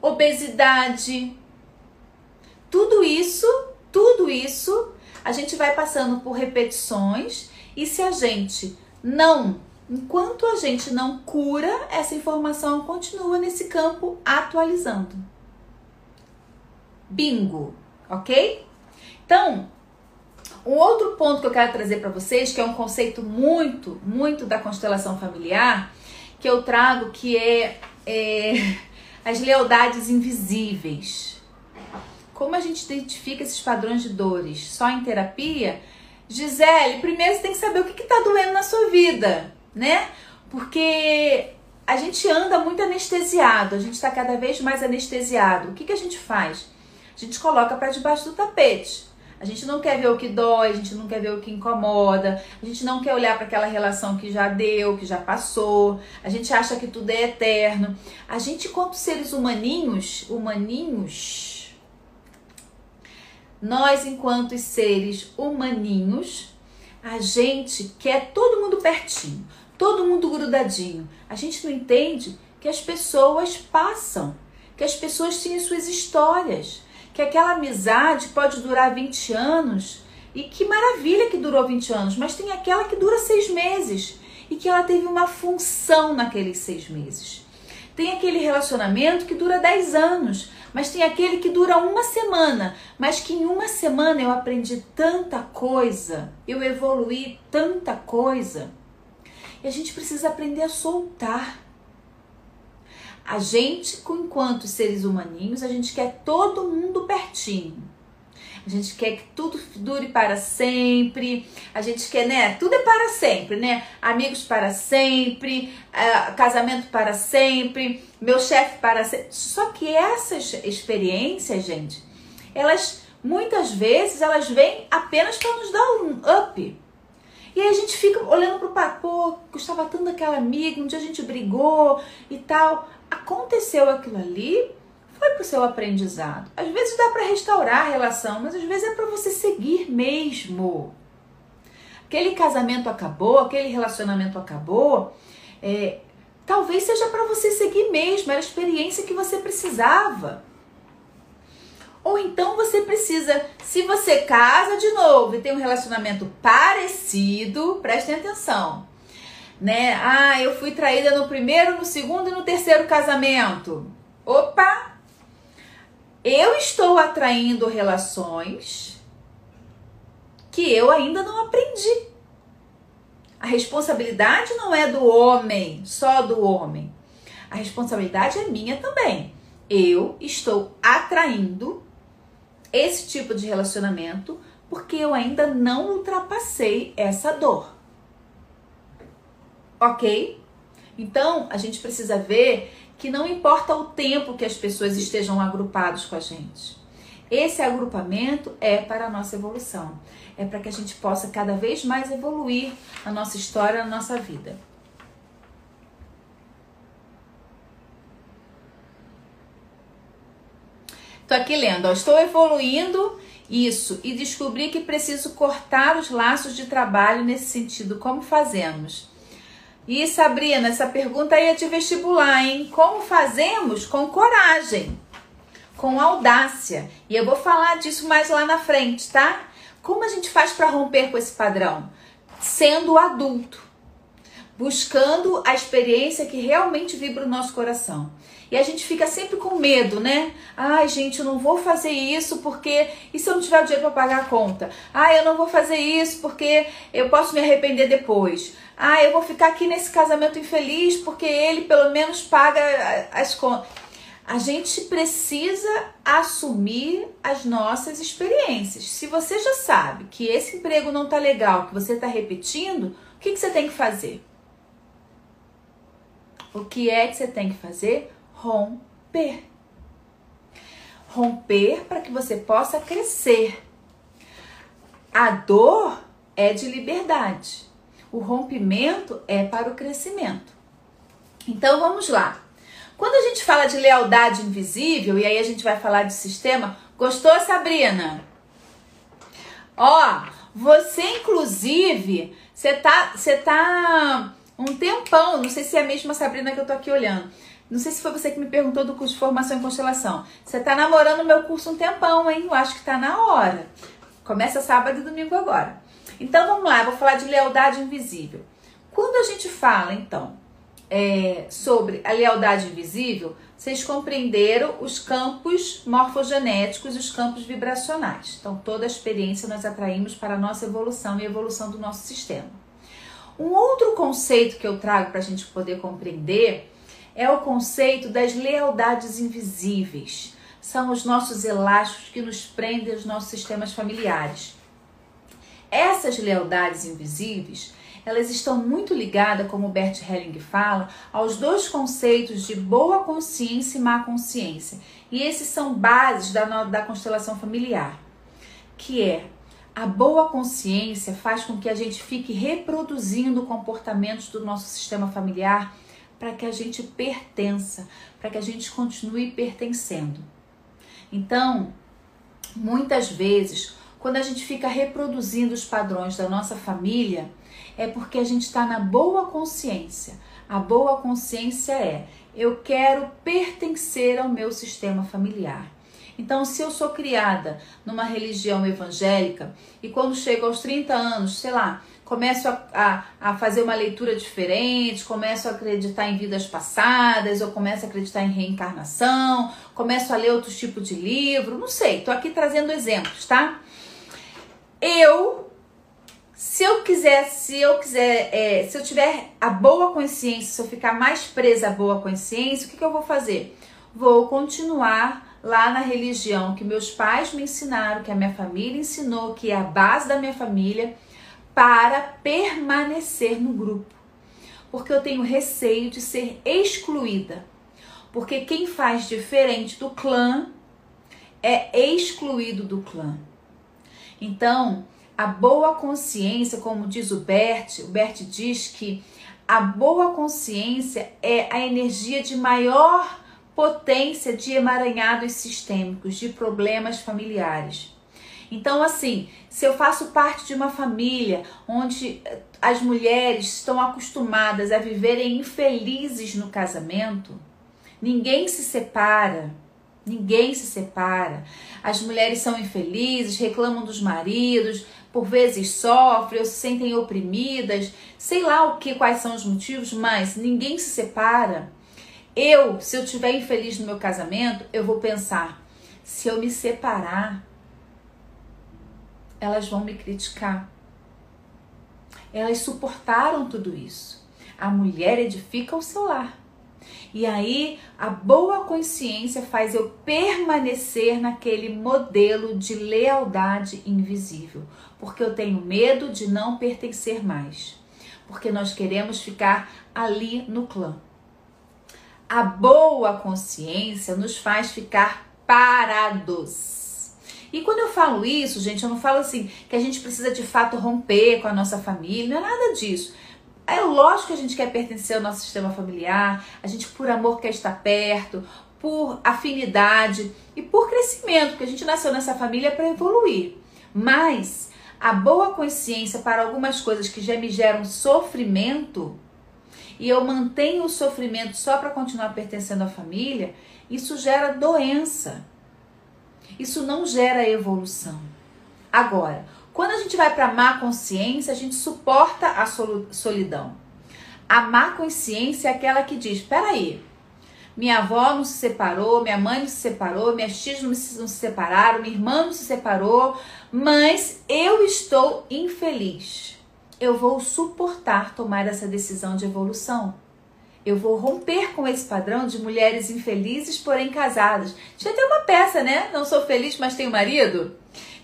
obesidade, tudo isso, tudo isso, a gente vai passando por repetições e se a gente não, enquanto a gente não cura, essa informação continua nesse campo atualizando. Bingo, ok? Então, um outro ponto que eu quero trazer para vocês, que é um conceito muito, muito da constelação familiar, que eu trago, que é, é as lealdades invisíveis. Como a gente identifica esses padrões de dores só em terapia? Gisele, primeiro você tem que saber o que está doendo na sua vida, né? Porque a gente anda muito anestesiado, a gente está cada vez mais anestesiado. O que, que a gente faz? A gente coloca para debaixo do tapete. A gente não quer ver o que dói, a gente não quer ver o que incomoda, a gente não quer olhar para aquela relação que já deu, que já passou, a gente acha que tudo é eterno. A gente, enquanto seres humaninhos, humaninhos, nós, enquanto seres humaninhos, a gente quer todo mundo pertinho, todo mundo grudadinho. A gente não entende que as pessoas passam, que as pessoas têm suas histórias que aquela amizade pode durar 20 anos e que maravilha que durou 20 anos, mas tem aquela que dura seis meses e que ela teve uma função naqueles seis meses. Tem aquele relacionamento que dura 10 anos, mas tem aquele que dura uma semana, mas que em uma semana eu aprendi tanta coisa, eu evoluí tanta coisa. E a gente precisa aprender a soltar. A gente, enquanto seres humaninhos, a gente quer todo mundo pertinho. A gente quer que tudo dure para sempre. A gente quer, né? Tudo é para sempre, né? Amigos para sempre, uh, casamento para sempre, meu chefe para sempre. Só que essas experiências, gente, elas muitas vezes elas vêm apenas para nos dar um up. E aí a gente fica olhando pro papo, gostava tanto daquela amiga, um dia a gente brigou e tal aconteceu aquilo ali, foi para o seu aprendizado. Às vezes dá para restaurar a relação, mas às vezes é para você seguir mesmo. Aquele casamento acabou, aquele relacionamento acabou, é, talvez seja para você seguir mesmo, era a experiência que você precisava. Ou então você precisa, se você casa de novo e tem um relacionamento parecido, prestem atenção né? Ah, eu fui traída no primeiro, no segundo e no terceiro casamento. Opa! Eu estou atraindo relações que eu ainda não aprendi. A responsabilidade não é do homem, só do homem. A responsabilidade é minha também. Eu estou atraindo esse tipo de relacionamento porque eu ainda não ultrapassei essa dor ok? Então, a gente precisa ver que não importa o tempo que as pessoas estejam agrupadas com a gente. Esse agrupamento é para a nossa evolução. É para que a gente possa cada vez mais evoluir na nossa história, na nossa vida. Tô aqui lendo, ó, estou evoluindo isso e descobri que preciso cortar os laços de trabalho nesse sentido. Como fazemos? E Sabrina, essa pergunta aí é de vestibular, hein? Como fazemos? Com coragem. com audácia. E eu vou falar disso mais lá na frente, tá? Como a gente faz para romper com esse padrão? Sendo adulto, buscando a experiência que realmente vibra o nosso coração. E a gente fica sempre com medo, né? Ai, gente, eu não vou fazer isso porque. E se eu não tiver dinheiro para pagar a conta? Ai, eu não vou fazer isso porque eu posso me arrepender depois. Ah, eu vou ficar aqui nesse casamento infeliz porque ele pelo menos paga as contas. A gente precisa assumir as nossas experiências. Se você já sabe que esse emprego não tá legal, que você tá repetindo, o que, que você tem que fazer? O que é que você tem que fazer? Romper. Romper para que você possa crescer. A dor é de liberdade. O rompimento é para o crescimento. Então vamos lá. Quando a gente fala de lealdade invisível, e aí a gente vai falar de sistema, gostou, Sabrina? Ó, você inclusive, você tá, você tá um tempão, não sei se é a mesma Sabrina que eu tô aqui olhando. Não sei se foi você que me perguntou do curso de formação em constelação. Você tá namorando meu curso um tempão, hein? Eu acho que tá na hora. Começa sábado e domingo agora. Então vamos lá, vou falar de lealdade invisível. Quando a gente fala, então, é, sobre a lealdade invisível, vocês compreenderam os campos morfogenéticos e os campos vibracionais. Então, toda a experiência nós atraímos para a nossa evolução e evolução do nosso sistema. Um outro conceito que eu trago para a gente poder compreender é o conceito das lealdades invisíveis. São os nossos elásticos que nos prendem aos nossos sistemas familiares. Essas lealdades invisíveis, elas estão muito ligadas, como Bert Helling fala, aos dois conceitos de boa consciência e má consciência. E esses são bases da, da constelação familiar, que é a boa consciência faz com que a gente fique reproduzindo comportamentos do nosso sistema familiar para que a gente pertença, para que a gente continue pertencendo. Então, muitas vezes, quando a gente fica reproduzindo os padrões da nossa família, é porque a gente está na boa consciência. A boa consciência é: eu quero pertencer ao meu sistema familiar. Então, se eu sou criada numa religião evangélica e quando chego aos 30 anos, sei lá, começo a, a, a, fazer uma leitura diferente, começo a acreditar em vidas passadas, ou começo a acreditar em reencarnação, começo a ler outros tipos de livro, não sei, tô aqui trazendo exemplos, tá? Eu, se eu quiser, se eu quiser, é, se eu tiver a boa consciência, se eu ficar mais presa à boa consciência, o que, que eu vou fazer? Vou continuar lá na religião que meus pais me ensinaram, que a minha família ensinou, que é a base da minha família, para permanecer no grupo. Porque eu tenho receio de ser excluída. Porque quem faz diferente do clã é excluído do clã. Então, a boa consciência, como diz o Bert, o Bert diz que a boa consciência é a energia de maior potência de emaranhados sistêmicos, de problemas familiares. Então, assim, se eu faço parte de uma família onde eh, as mulheres estão acostumadas a viverem infelizes no casamento, ninguém se separa. Ninguém se separa. As mulheres são infelizes, reclamam dos maridos, por vezes sofrem ou se sentem oprimidas, sei lá o que, quais são os motivos, mas ninguém se separa. Eu, se eu estiver infeliz no meu casamento, eu vou pensar: se eu me separar, elas vão me criticar. Elas suportaram tudo isso. A mulher edifica o seu lar. E aí a boa consciência faz eu permanecer naquele modelo de lealdade invisível, porque eu tenho medo de não pertencer mais, porque nós queremos ficar ali no clã. A boa consciência nos faz ficar parados e quando eu falo isso, gente, eu não falo assim que a gente precisa de fato romper com a nossa família, não é nada disso. É lógico que a gente quer pertencer ao nosso sistema familiar, a gente por amor quer estar perto, por afinidade e por crescimento, porque a gente nasceu nessa família para evoluir. Mas a boa consciência para algumas coisas que já me geram sofrimento e eu mantenho o sofrimento só para continuar pertencendo à família, isso gera doença. Isso não gera evolução. Agora, quando a gente vai para má consciência, a gente suporta a solidão. A má consciência é aquela que diz: peraí, minha avó não se separou, minha mãe não se separou, minhas tias não se separaram, minha irmã não se separou, mas eu estou infeliz. Eu vou suportar tomar essa decisão de evolução. Eu vou romper com esse padrão de mulheres infelizes, porém casadas. Tinha até uma peça, né? Não sou feliz, mas tenho marido.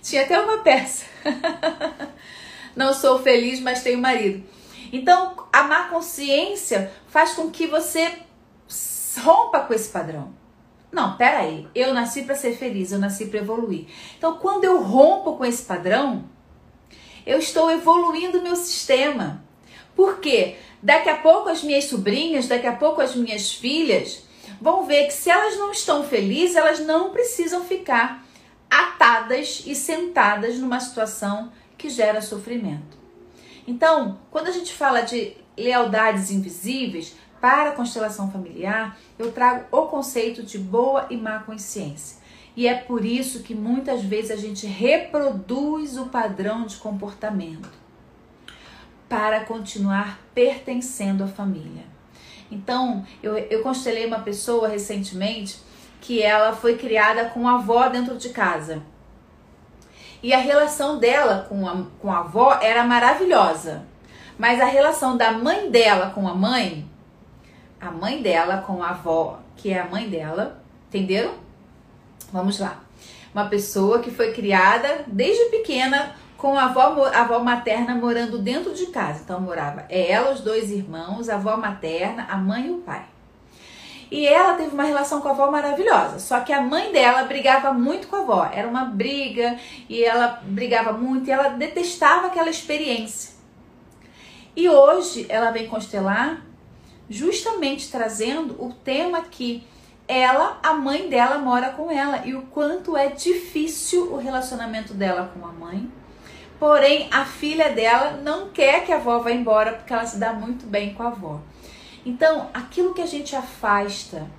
Tinha até uma peça. Não sou feliz, mas tenho marido. Então, a má consciência faz com que você rompa com esse padrão. Não, peraí, eu nasci para ser feliz, eu nasci para evoluir. Então, quando eu rompo com esse padrão, eu estou evoluindo meu sistema. Por quê? Daqui a pouco as minhas sobrinhas, daqui a pouco as minhas filhas vão ver que se elas não estão felizes, elas não precisam ficar atadas e sentadas numa situação que gera sofrimento. Então, quando a gente fala de lealdades invisíveis para a constelação familiar, eu trago o conceito de boa e má consciência. E é por isso que muitas vezes a gente reproduz o padrão de comportamento para continuar pertencendo à família. Então, eu, eu constelei uma pessoa recentemente que ela foi criada com a avó dentro de casa. E a relação dela com a, com a avó era maravilhosa. Mas a relação da mãe dela com a mãe, a mãe dela com a avó, que é a mãe dela, entenderam? Vamos lá. Uma pessoa que foi criada desde pequena com a avó, a avó materna morando dentro de casa. Então morava ela, os dois irmãos, a avó materna, a mãe e o pai. E ela teve uma relação com a avó maravilhosa. Só que a mãe dela brigava muito com a avó. Era uma briga e ela brigava muito e ela detestava aquela experiência. E hoje ela vem constelar justamente trazendo o tema que ela, a mãe dela mora com ela e o quanto é difícil o relacionamento dela com a mãe. Porém, a filha dela não quer que a avó vá embora porque ela se dá muito bem com a avó. Então, aquilo que a gente afasta,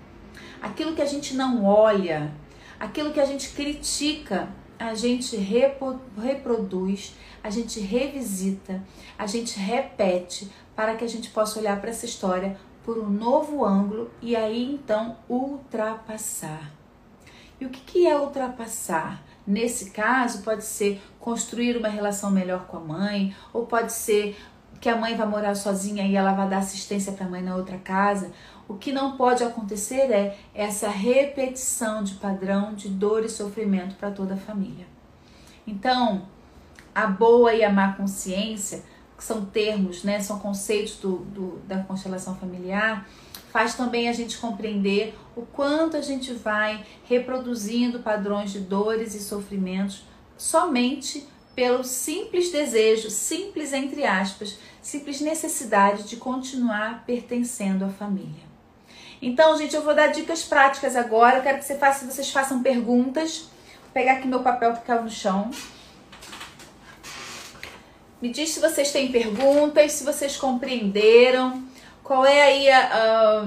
aquilo que a gente não olha, aquilo que a gente critica, a gente reproduz, a gente revisita, a gente repete para que a gente possa olhar para essa história por um novo ângulo e aí então ultrapassar. E o que, que é ultrapassar? Nesse caso, pode ser construir uma relação melhor com a mãe, ou pode ser que a mãe vai morar sozinha e ela vai dar assistência para a mãe na outra casa. O que não pode acontecer é essa repetição de padrão de dor e sofrimento para toda a família. Então, a boa e a má consciência, que são termos, né, são conceitos do, do, da constelação familiar, faz também a gente compreender o quanto a gente vai reproduzindo padrões de dores e sofrimentos somente pelo simples desejo, simples entre aspas, simples necessidade de continuar pertencendo à família. Então, gente, eu vou dar dicas práticas agora. Eu quero que você faça, vocês façam perguntas. Vou pegar aqui meu papel que caiu no chão. Me diz se vocês têm perguntas, se vocês compreenderam. Qual é aí a.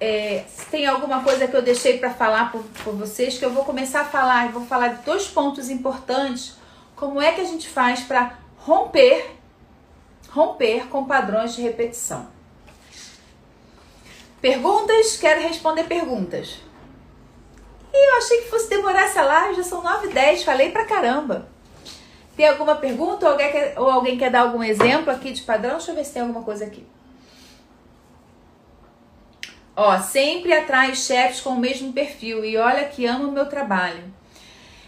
é, se tem alguma coisa que eu deixei para falar por, por vocês, que eu vou começar a falar. Eu vou falar de dois pontos importantes como é que a gente faz para romper, romper com padrões de repetição? Perguntas? Quero responder perguntas. E eu achei que fosse demorar essa live, já são 9 e 10, falei pra caramba. Tem alguma pergunta ou alguém, quer, ou alguém quer dar algum exemplo aqui de padrão? Deixa eu ver se tem alguma coisa aqui. Ó, sempre atrai chefes com o mesmo perfil e olha que amo o meu trabalho.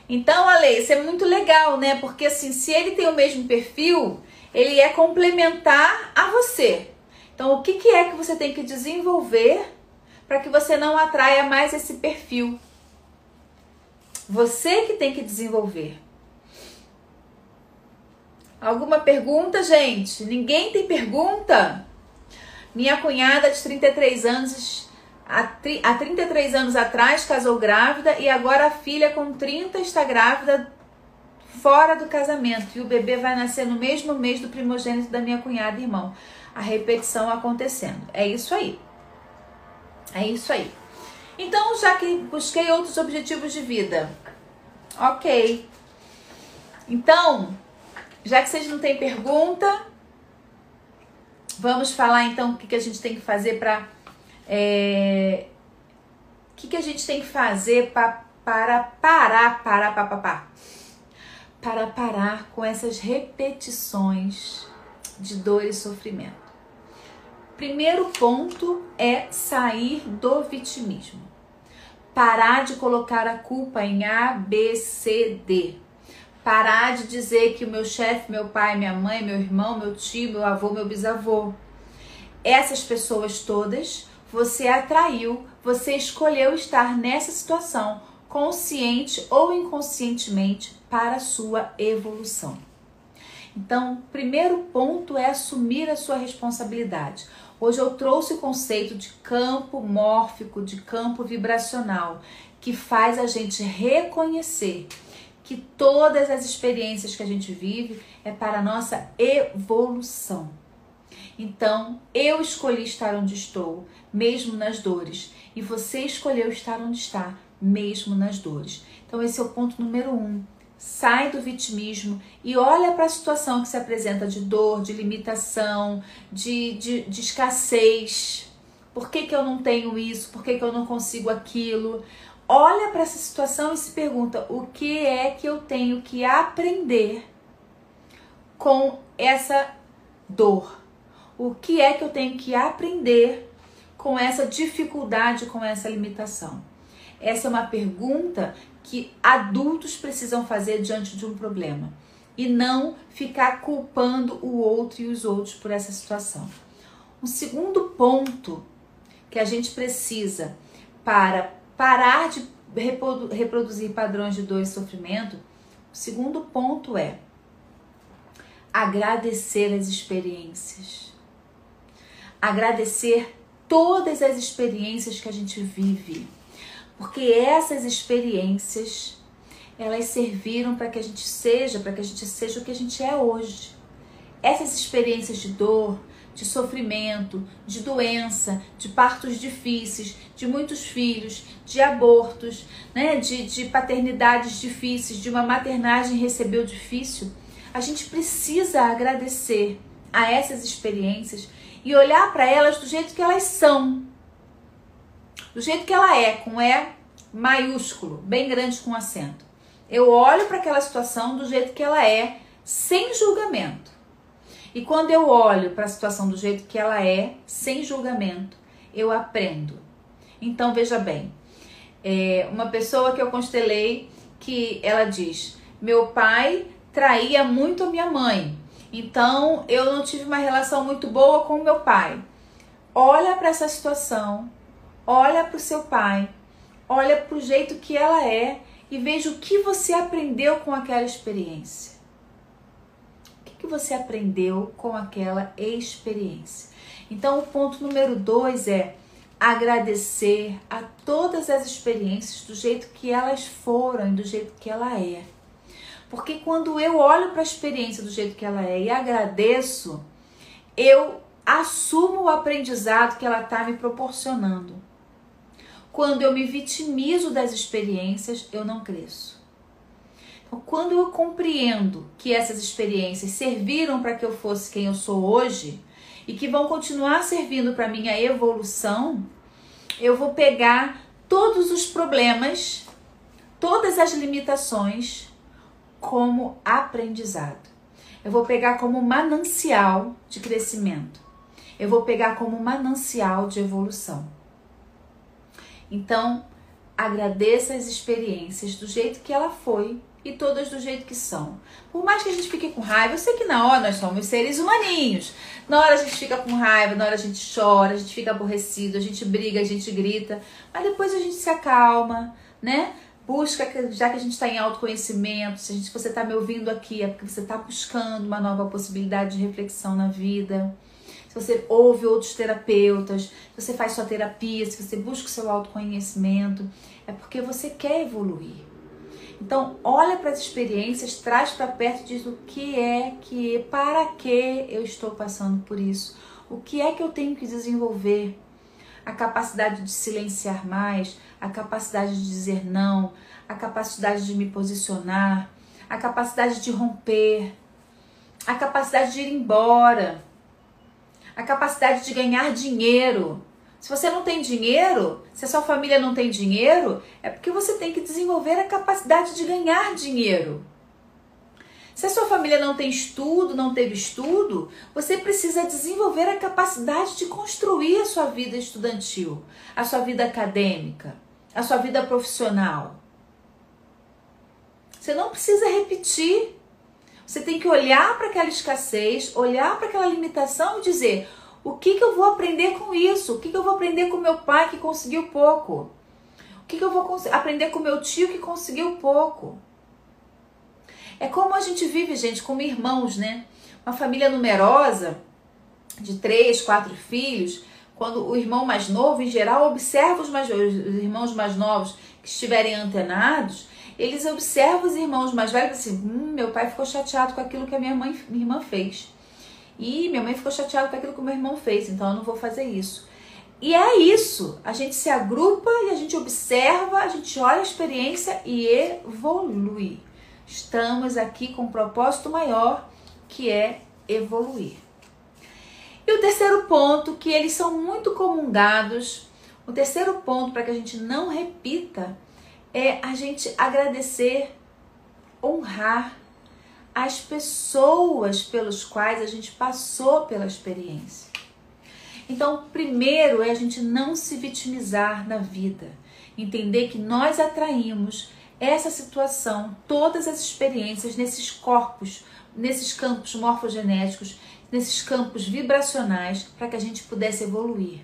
Então, Ale, isso é muito legal, né? Porque assim, se ele tem o mesmo perfil, ele é complementar a você. Então, o que, que é que você tem que desenvolver para que você não atraia mais esse perfil? Você que tem que desenvolver. Alguma pergunta, gente? Ninguém tem pergunta? Minha cunhada de 33 anos há, 33 anos atrás casou grávida e agora a filha com 30 está grávida fora do casamento e o bebê vai nascer no mesmo mês do primogênito da minha cunhada e irmão. A repetição acontecendo. É isso aí. É isso aí. Então, já que busquei outros objetivos de vida, Ok. Então, já que vocês não têm pergunta, vamos falar então o que, que a gente tem que fazer para. É, o que, que a gente tem que fazer pra, para parar, parar, parar, para parar com essas repetições de dor e sofrimento. Primeiro ponto é sair do vitimismo. Parar de colocar a culpa em A, B, C, D. Parar de dizer que o meu chefe, meu pai, minha mãe, meu irmão, meu tio, meu avô, meu bisavô. Essas pessoas todas você atraiu, você escolheu estar nessa situação, consciente ou inconscientemente, para a sua evolução. Então, primeiro ponto é assumir a sua responsabilidade. Hoje eu trouxe o conceito de campo mórfico, de campo vibracional, que faz a gente reconhecer que todas as experiências que a gente vive é para a nossa evolução. Então, eu escolhi estar onde estou, mesmo nas dores, e você escolheu estar onde está, mesmo nas dores. Então, esse é o ponto número um. Sai do vitimismo e olha para a situação que se apresenta de dor, de limitação, de, de, de escassez. Por que, que eu não tenho isso? Por que, que eu não consigo aquilo? Olha para essa situação e se pergunta: o que é que eu tenho que aprender com essa dor? O que é que eu tenho que aprender com essa dificuldade, com essa limitação? Essa é uma pergunta que adultos precisam fazer diante de um problema e não ficar culpando o outro e os outros por essa situação. Um segundo ponto que a gente precisa para parar de reproduzir padrões de dor e sofrimento, o segundo ponto é agradecer as experiências agradecer todas as experiências que a gente vive, porque essas experiências elas serviram para que a gente seja, para que a gente seja o que a gente é hoje. Essas experiências de dor, de sofrimento, de doença, de partos difíceis, de muitos filhos, de abortos, né, de, de paternidades difíceis, de uma maternagem recebeu difícil, a gente precisa agradecer a essas experiências e olhar para elas do jeito que elas são. Do jeito que ela é, com E maiúsculo, bem grande com acento. Eu olho para aquela situação do jeito que ela é, sem julgamento. E quando eu olho para a situação do jeito que ela é, sem julgamento, eu aprendo. Então veja bem, é uma pessoa que eu constelei que ela diz: meu pai traía muito a minha mãe. Então, eu não tive uma relação muito boa com meu pai. Olha para essa situação, olha para o seu pai, olha para o jeito que ela é e veja o que você aprendeu com aquela experiência. Que você aprendeu com aquela experiência? Então, o ponto número dois é agradecer a todas as experiências do jeito que elas foram e do jeito que ela é. Porque quando eu olho para a experiência do jeito que ela é e agradeço, eu assumo o aprendizado que ela está me proporcionando. Quando eu me vitimizo das experiências, eu não cresço. Quando eu compreendo que essas experiências serviram para que eu fosse quem eu sou hoje e que vão continuar servindo para minha evolução, eu vou pegar todos os problemas, todas as limitações como aprendizado. Eu vou pegar como manancial de crescimento. Eu vou pegar como manancial de evolução. Então, agradeça as experiências do jeito que ela foi e todas do jeito que são. Por mais que a gente fique com raiva, eu sei que na hora nós somos seres humaninhos. Na hora a gente fica com raiva, na hora a gente chora, a gente fica aborrecido, a gente briga, a gente grita, mas depois a gente se acalma, né? Busca, já que a gente está em autoconhecimento, se, a gente, você está me ouvindo aqui, é porque você está buscando uma nova possibilidade de reflexão na vida. Se você ouve outros terapeutas, se você faz sua terapia, se você busca o seu autoconhecimento, é porque você quer evoluir. Então, olha para as experiências, traz para perto diz o que é que, para que eu estou passando por isso? O que é que eu tenho que desenvolver? a capacidade de silenciar mais, a capacidade de dizer não, a capacidade de me posicionar, a capacidade de romper, a capacidade de ir embora, a capacidade de ganhar dinheiro. Se você não tem dinheiro, se a sua família não tem dinheiro, é porque você tem que desenvolver a capacidade de ganhar dinheiro. Se a sua família não tem estudo, não teve estudo, você precisa desenvolver a capacidade de construir a sua vida estudantil, a sua vida acadêmica, a sua vida profissional. Você não precisa repetir. Você tem que olhar para aquela escassez, olhar para aquela limitação e dizer: o que, que eu vou aprender com isso? O que, que eu vou aprender com meu pai que conseguiu pouco? O que, que eu vou aprender com meu tio que conseguiu pouco? É como a gente vive, gente, como irmãos, né? Uma família numerosa, de três, quatro filhos, quando o irmão mais novo, em geral, observa os, mais, os irmãos mais novos que estiverem antenados, eles observam os irmãos mais velhos assim, hum, meu pai ficou chateado com aquilo que a minha, mãe, minha irmã fez. E minha mãe ficou chateada com aquilo que o meu irmão fez, então eu não vou fazer isso. E é isso. A gente se agrupa e a gente observa, a gente olha a experiência e evolui. Estamos aqui com um propósito maior que é evoluir. E o terceiro ponto, que eles são muito comungados, o terceiro ponto para que a gente não repita é a gente agradecer, honrar as pessoas pelos quais a gente passou pela experiência. Então, primeiro é a gente não se vitimizar na vida, entender que nós atraímos essa situação, todas as experiências nesses corpos, nesses campos morfogenéticos, nesses campos vibracionais, para que a gente pudesse evoluir.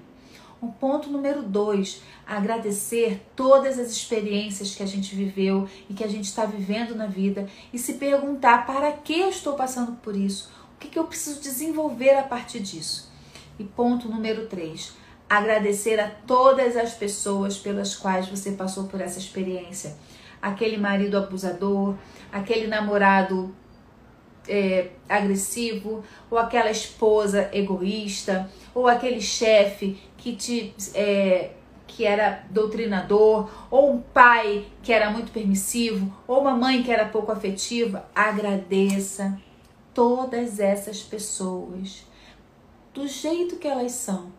O ponto número dois, agradecer todas as experiências que a gente viveu e que a gente está vivendo na vida e se perguntar para que eu estou passando por isso, o que, que eu preciso desenvolver a partir disso. E ponto número três, agradecer a todas as pessoas pelas quais você passou por essa experiência aquele marido abusador, aquele namorado é, agressivo, ou aquela esposa egoísta, ou aquele chefe que te é, que era doutrinador, ou um pai que era muito permissivo, ou uma mãe que era pouco afetiva, agradeça todas essas pessoas do jeito que elas são,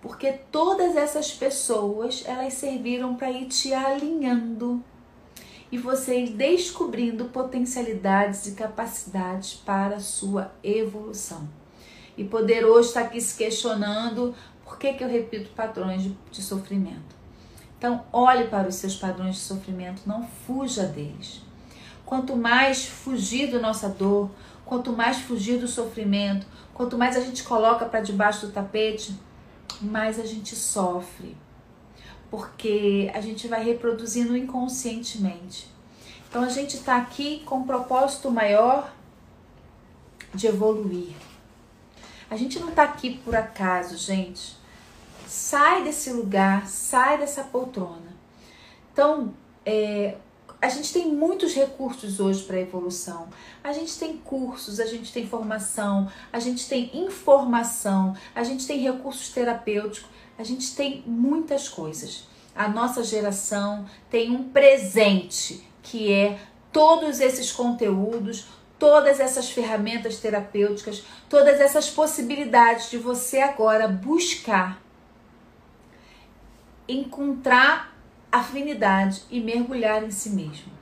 porque todas essas pessoas elas serviram para ir te alinhando e você ir descobrindo potencialidades e capacidades para a sua evolução. E poder hoje estar aqui se questionando por que, que eu repito padrões de, de sofrimento. Então, olhe para os seus padrões de sofrimento, não fuja deles. Quanto mais fugir da nossa dor, quanto mais fugir do sofrimento, quanto mais a gente coloca para debaixo do tapete, mais a gente sofre porque a gente vai reproduzindo inconscientemente. Então a gente está aqui com um propósito maior de evoluir. A gente não está aqui por acaso, gente. Sai desse lugar, sai dessa poltrona. Então, é, a gente tem muitos recursos hoje para evolução. A gente tem cursos, a gente tem formação, a gente tem informação, a gente tem recursos terapêuticos a gente tem muitas coisas. A nossa geração tem um presente que é todos esses conteúdos, todas essas ferramentas terapêuticas, todas essas possibilidades de você agora buscar encontrar afinidade e mergulhar em si mesmo.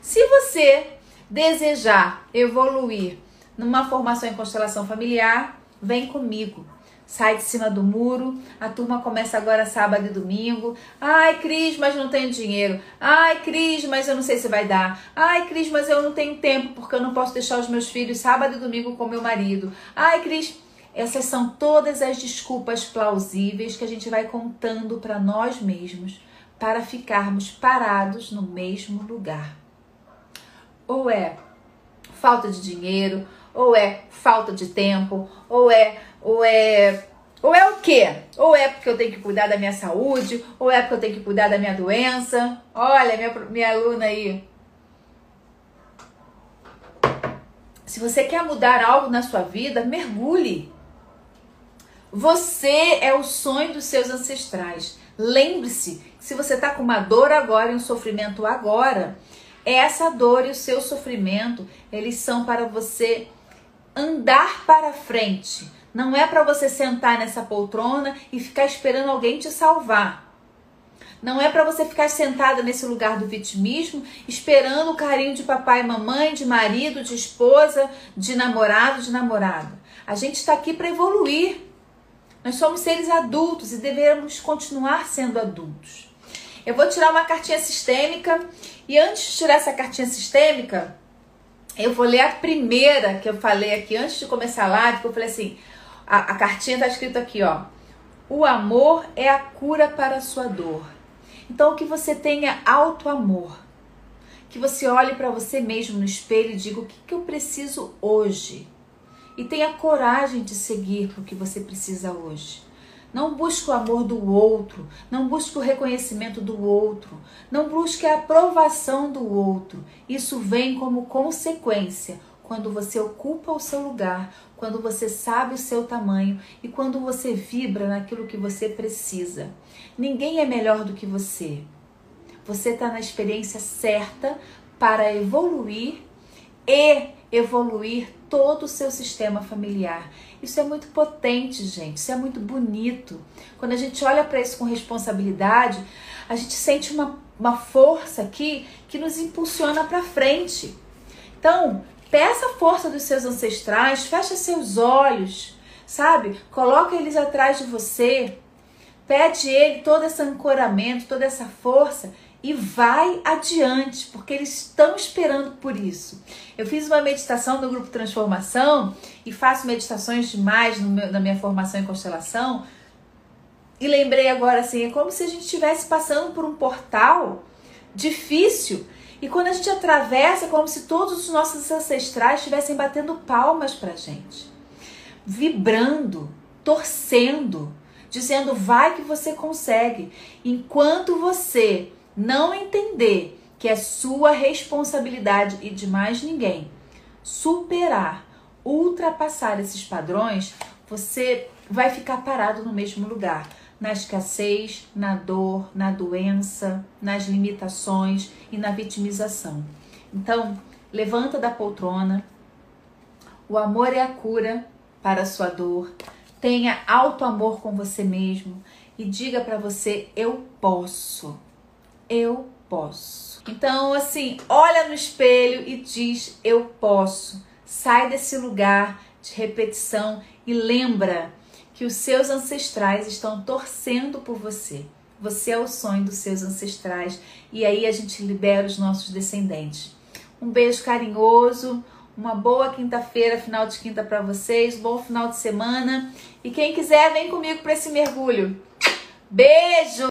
Se você desejar evoluir numa formação em constelação familiar, vem comigo sai de cima do muro. A turma começa agora sábado e domingo. Ai, Cris, mas não tenho dinheiro. Ai, Cris, mas eu não sei se vai dar. Ai, Cris, mas eu não tenho tempo porque eu não posso deixar os meus filhos sábado e domingo com meu marido. Ai, Cris, essas são todas as desculpas plausíveis que a gente vai contando para nós mesmos para ficarmos parados no mesmo lugar. Ou é falta de dinheiro, ou é falta de tempo, ou é ou é ou é o quê? Ou é porque eu tenho que cuidar da minha saúde, ou é porque eu tenho que cuidar da minha doença. Olha, minha, minha aluna aí. Se você quer mudar algo na sua vida, mergulhe. Você é o sonho dos seus ancestrais. Lembre-se, se você está com uma dor agora e um sofrimento agora, essa dor e o seu sofrimento, eles são para você andar para frente. Não é para você sentar nessa poltrona e ficar esperando alguém te salvar. Não é para você ficar sentada nesse lugar do vitimismo, esperando o carinho de papai e mamãe, de marido, de esposa, de namorado, de namorada. A gente está aqui para evoluir. Nós somos seres adultos e devemos continuar sendo adultos. Eu vou tirar uma cartinha sistêmica e antes de tirar essa cartinha sistêmica, eu vou ler a primeira que eu falei aqui antes de começar a live, que eu falei assim, a, a cartinha está escrito aqui, ó. O amor é a cura para a sua dor. Então que você tenha alto amor. Que você olhe para você mesmo no espelho e diga o que, que eu preciso hoje. E tenha coragem de seguir o que você precisa hoje. Não busque o amor do outro, não busque o reconhecimento do outro, não busque a aprovação do outro. Isso vem como consequência quando você ocupa o seu lugar, quando você sabe o seu tamanho e quando você vibra naquilo que você precisa. Ninguém é melhor do que você. Você está na experiência certa para evoluir e evoluir todo o seu sistema familiar. Isso é muito potente, gente. Isso é muito bonito. Quando a gente olha para isso com responsabilidade, a gente sente uma, uma força aqui que nos impulsiona para frente. Então, peça a força dos seus ancestrais, fecha seus olhos, sabe? Coloca eles atrás de você. Pede ele todo esse ancoramento, toda essa força e vai adiante, porque eles estão esperando por isso. Eu fiz uma meditação no grupo Transformação e faço meditações demais meu, na minha formação em constelação. E lembrei agora assim, é como se a gente estivesse passando por um portal difícil e quando a gente atravessa, é como se todos os nossos ancestrais estivessem batendo palmas pra gente, vibrando, torcendo, dizendo vai que você consegue. Enquanto você não entender que é sua responsabilidade e de mais ninguém superar, ultrapassar esses padrões, você vai ficar parado no mesmo lugar, na escassez, na dor, na doença, nas limitações e na vitimização. Então, levanta da poltrona. O amor é a cura para a sua dor. Tenha alto amor com você mesmo e diga para você eu posso eu posso. Então, assim, olha no espelho e diz eu posso. Sai desse lugar de repetição e lembra que os seus ancestrais estão torcendo por você. Você é o sonho dos seus ancestrais e aí a gente libera os nossos descendentes. Um beijo carinhoso, uma boa quinta-feira, final de quinta para vocês, bom final de semana e quem quiser vem comigo para esse mergulho. Beijo!